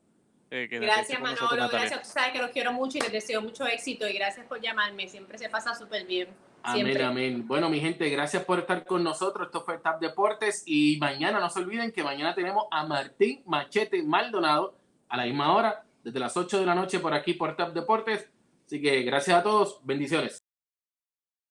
eh, que- Gracias, nosotros, Manolo. Gracias. Tú sabes que los quiero mucho y les deseo mucho éxito. Y gracias por llamarme. Siempre se pasa súper bien. Amén, amén. Bueno, mi gente, gracias por estar con nosotros. Esto fue Tap Deportes y mañana no se olviden que mañana tenemos a Martín Machete Maldonado a la misma hora, desde las 8 de la noche por aquí por Tap Deportes. Así que gracias a todos, bendiciones.